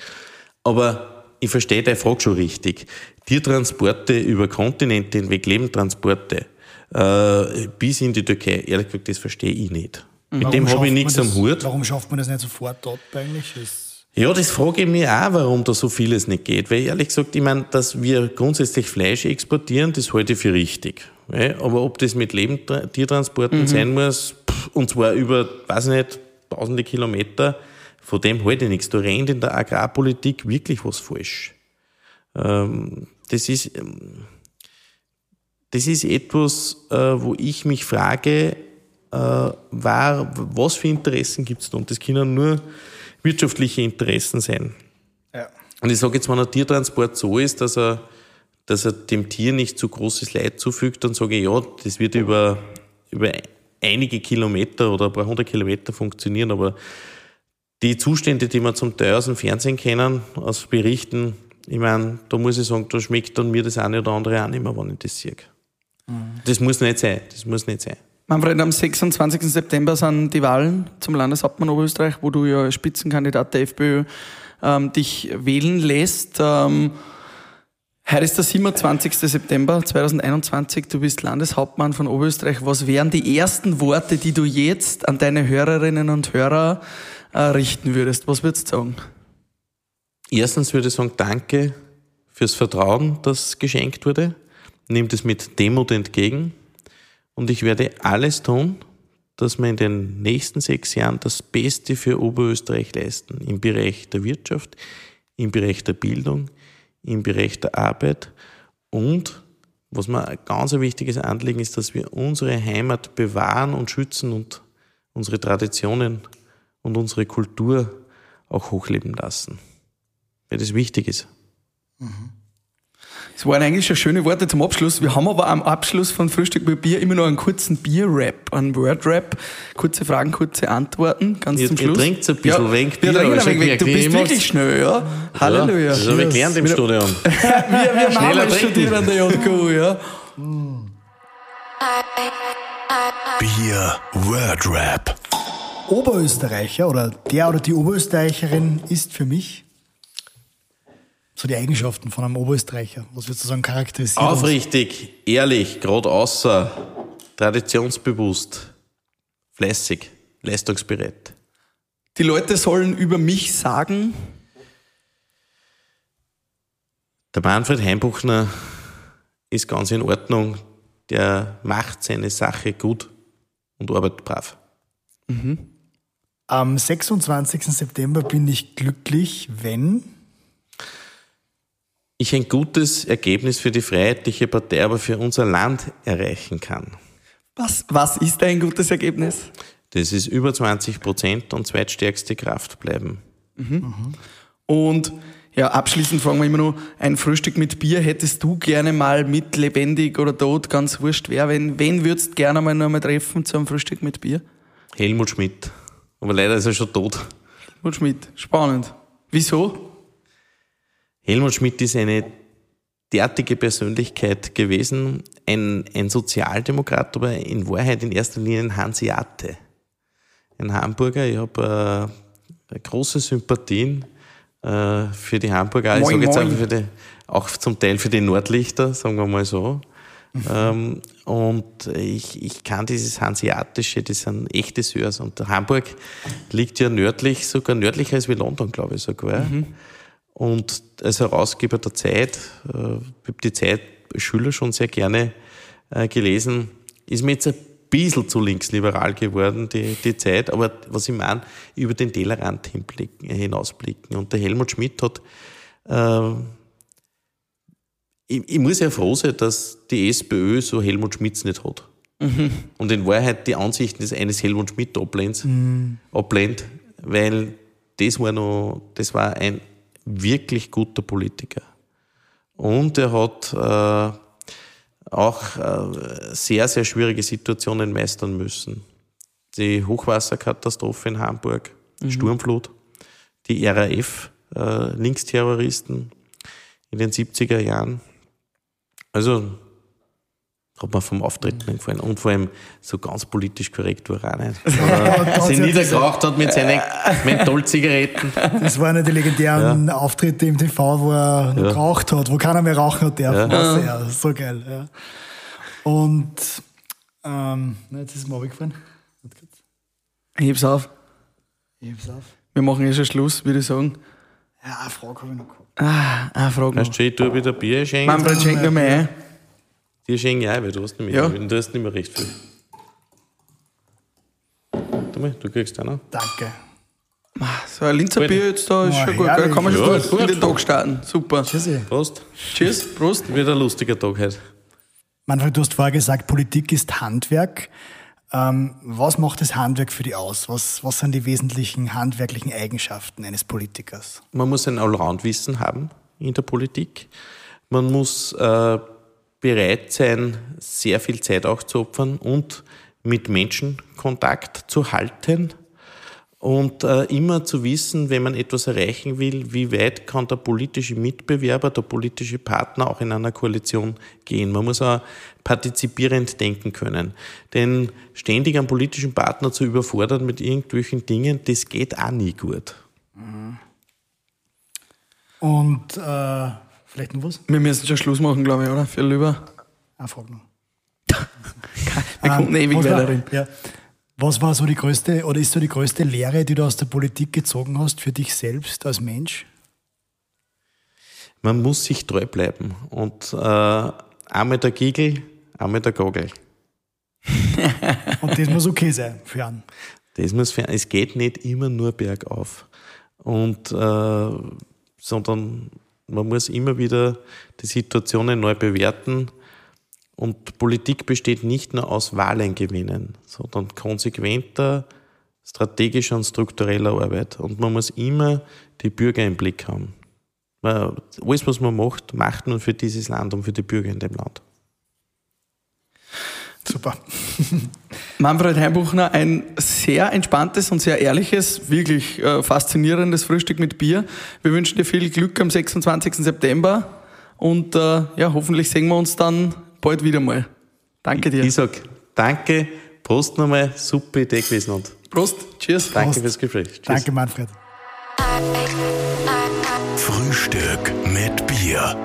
Aber ich verstehe deine Frage schon richtig. Tiertransporte über Kontinente hinweg, Lebendtransporte äh, bis in die Türkei, ehrlich gesagt, das verstehe ich nicht. Mit dem Warum habe ich nichts am Hut. Warum schafft man das nicht sofort dort eigentlich? Das Ja, das frage ich mich auch, warum da so vieles nicht geht. Weil ehrlich gesagt, ich meine, dass wir grundsätzlich Fleisch exportieren, das halte ich für richtig. Aber ob das mit Lebendtiertransporten sein muss, und zwar über, weiß ich nicht, tausende Kilometer, von dem halte ich nichts. Da rennt in der Agrarpolitik wirklich was falsch. Ähm, das ist, ähm, das ist etwas, äh, wo ich mich frage, äh, war, was für Interessen gibt es da? Und das können nur wirtschaftliche Interessen sein. ja. Und ich sage jetzt, wenn ein Tiertransport so ist, dass er, dass er dem Tier nicht zu großes Leid zufügt, dann sage ich, ja, das wird über, über einige Kilometer oder ein paar hundert Kilometer funktionieren, aber die Zustände, die wir zum Teil aus dem Fernsehen kennen, aus Berichten, ich meine, da muss ich sagen, da schmeckt dann mir das eine oder andere auch nicht mehr, wenn ich das sehe. Das muss nicht sein, das muss nicht sein. Manfred, am 26. September sind die Wahlen zum Landeshauptmann Oberösterreich, wo du ja Spitzenkandidat der FPÖ ähm, dich wählen lässt. Ähm, heute ist der 27. September 2021, du bist Landeshauptmann von Oberösterreich. Was wären die ersten Worte, die du jetzt an deine Hörerinnen und Hörer äh, richten würdest? Was würdest du sagen? Erstens würde ich sagen, danke fürs Vertrauen, das geschenkt wurde. Nehmt es mit Demut entgegen. Und ich werde alles tun, dass wir in den nächsten sechs Jahren das Beste für Oberösterreich leisten. Im Bereich der Wirtschaft, im Bereich der Bildung, im Bereich der Arbeit. Und was mir ein ganz wichtiges Anliegen ist, dass wir unsere Heimat bewahren und schützen und unsere Traditionen und unsere Kultur auch hochleben lassen weil das wichtig ist. Das waren eigentlich schon schöne Worte zum Abschluss. Wir haben aber am Abschluss von Frühstück mit Bier immer noch einen kurzen Bier-Rap, einen Word-Rap. Kurze Fragen, kurze Antworten, ganz Ihr- zum ihr Schluss. trinkt's ein bisschen wenig wir Bier, trinken aber ein wenig weg. Du bist wirklich schnell, ja. Halleluja. Ja, das habe ich gelernt im Studium. <laughs> Wir, wir Schneller trinken. studieren an der JKU, ja. Bier Word Rap. Oberösterreicher oder der oder die Oberösterreicherin ist für mich so die Eigenschaften von einem Oberösterreicher. Was würdest du sagen, charakterisiert? uns? Aufrichtig, ehrlich, gerade außer, traditionsbewusst, fleißig, leistungsbereit. Die Leute sollen über mich sagen, Der Manfred Heimbuchner ist ganz in Ordnung. Der macht seine Sache gut und arbeitet brav. Am 26. September bin ich glücklich, wenn Ich ein gutes Ergebnis für die Freiheitliche Partei, aber für unser Land erreichen kann. was, was ist ein gutes Ergebnis? Das ist über 20 Prozent und zweitstärkste Kraft bleiben. Und ja, abschließend fragen wir immer noch, ein Frühstück mit Bier hättest du gerne mal mit lebendig oder tot, ganz wurscht wer, wen, wen würdest du gerne mal noch mal treffen zu einem Frühstück mit Bier? Helmut Schmidt. Aber leider ist er schon tot. Und Schmidt, spannend. Wieso? Helmut Schmidt ist eine derartige Persönlichkeit gewesen, ein, ein Sozialdemokrat, aber in Wahrheit in erster Linie ein Hanseate. Ein Hamburger. Ich habe äh, große Sympathien äh, für die Hamburger. Ich Moin, sage jetzt auch, für die, auch zum Teil für die Nordlichter, sagen wir mal so. Ähm, und ich, ich kann dieses Hanseatische, das sind echte Sörs. Und Hamburg liegt ja nördlich, sogar nördlicher als wie London, glaube ich sogar. Und als Herausgeber der Zeit, äh, ich habe die Zeit Schüler schon sehr gerne äh, gelesen, ist mir jetzt ein bisschen zu linksliberal geworden, die, die Zeit. Aber was ich meine, über den Tellerrand hinblicken, hinausblicken. Und der Helmut Schmidt hat, äh, ich, ich, muss ja froh sein, dass die SPÖ so Helmut Schmidt nicht hat. Mhm. Und in Wahrheit die Ansichten des eines Helmut Schmidt ablehnt, mhm. ablehnt weil das war noch, das war ein wirklich guter Politiker. Und er hat äh, auch äh, sehr, sehr schwierige Situationen meistern müssen. Die Hochwasserkatastrophe in Hamburg, mhm. Sturmflut, die RAF, äh, Linksterroristen in den 70er Jahren. Also hat mir vom Auftreten gefallen. Und vor allem so ganz politisch korrekt war er auch nicht. Aber sie niedergeraucht hat mit seinen Mentholzigaretten. Das waren ja die legendären ja. Auftritte im TV, wo er ja. geraucht hat, wo keiner mehr rauchen hat dürfen. Ja. Sehr, so geil. Ja. Und ähm, jetzt ist es mir abgefallen. Heb's auf. Heb's auf. Wir machen eh schon Schluss, würde ich sagen. Ja, eine Frage habe ich noch gehabt. Ah, eine Frage noch. Hast du du wieder Bier schenken? Manfred, schenk mir mal ein. Dir schenken ja, weil du hast nicht mehr, ja. du hast nicht mehr recht viel. Mal, du kriegst auch noch. Danke. So ein Linzer Bier jetzt da ist oh, schon gut, gell? kann man schon ja, gut, gut in den Tag starten. Super. Tschüssi. Prost. Cheers, Prost. Wird ein lustiger Tag heute. Manfred, du hast vorher gesagt, Politik ist Handwerk. Ähm, was macht das Handwerk für dich aus? Was, was sind die wesentlichen handwerklichen Eigenschaften eines Politikers? Man muss ein Allround-Wissen haben in der Politik. Man muss äh, bereit sein, sehr viel Zeit auch zu opfern und mit Menschen Kontakt zu halten und äh, immer zu wissen, wenn man etwas erreichen will, wie weit kann der politische Mitbewerber, der politische Partner auch in einer Koalition gehen. Man muss auch partizipierend denken können. Denn ständig einen politischen Partner zu überfordern mit irgendwelchen Dingen, das geht auch nie gut. Und äh Vielleicht noch was? Wir müssen schon Schluss machen, glaube ich, oder? Für lieber. Eine Frage noch. <laughs> Wir kommen ähm, ewig weiter drin. Ja. Was war so die größte oder ist so die größte Lehre, die du aus der Politik gezogen hast für dich selbst als Mensch? Man muss sich treu bleiben und äh, einmal der Giegel, einmal der Gogel. <laughs> und das muss okay sein für einen. Das muss für, es geht nicht immer nur bergauf. Und, äh, sondern man muss immer wieder die Situationen neu bewerten. Und Politik besteht nicht nur aus Wahlen gewinnen, sondern konsequenter, strategischer und struktureller Arbeit. Und man muss immer die Bürger im Blick haben. Alles, was man macht, macht man für dieses Land und für die Bürger in dem Land. Super. Manfred Heimbuchner, ein sehr entspanntes und sehr ehrliches, wirklich äh, faszinierendes Frühstück mit Bier. Wir wünschen dir viel Glück am 26. September und äh, ja, hoffentlich sehen wir uns dann bald wieder mal. Danke dir. Ich sag danke, Prost nochmal, super Idee gewesen und Prost, cheers. Danke Prost. fürs Gespräch. Cheers. Danke, Manfred. Frühstück mit Bier.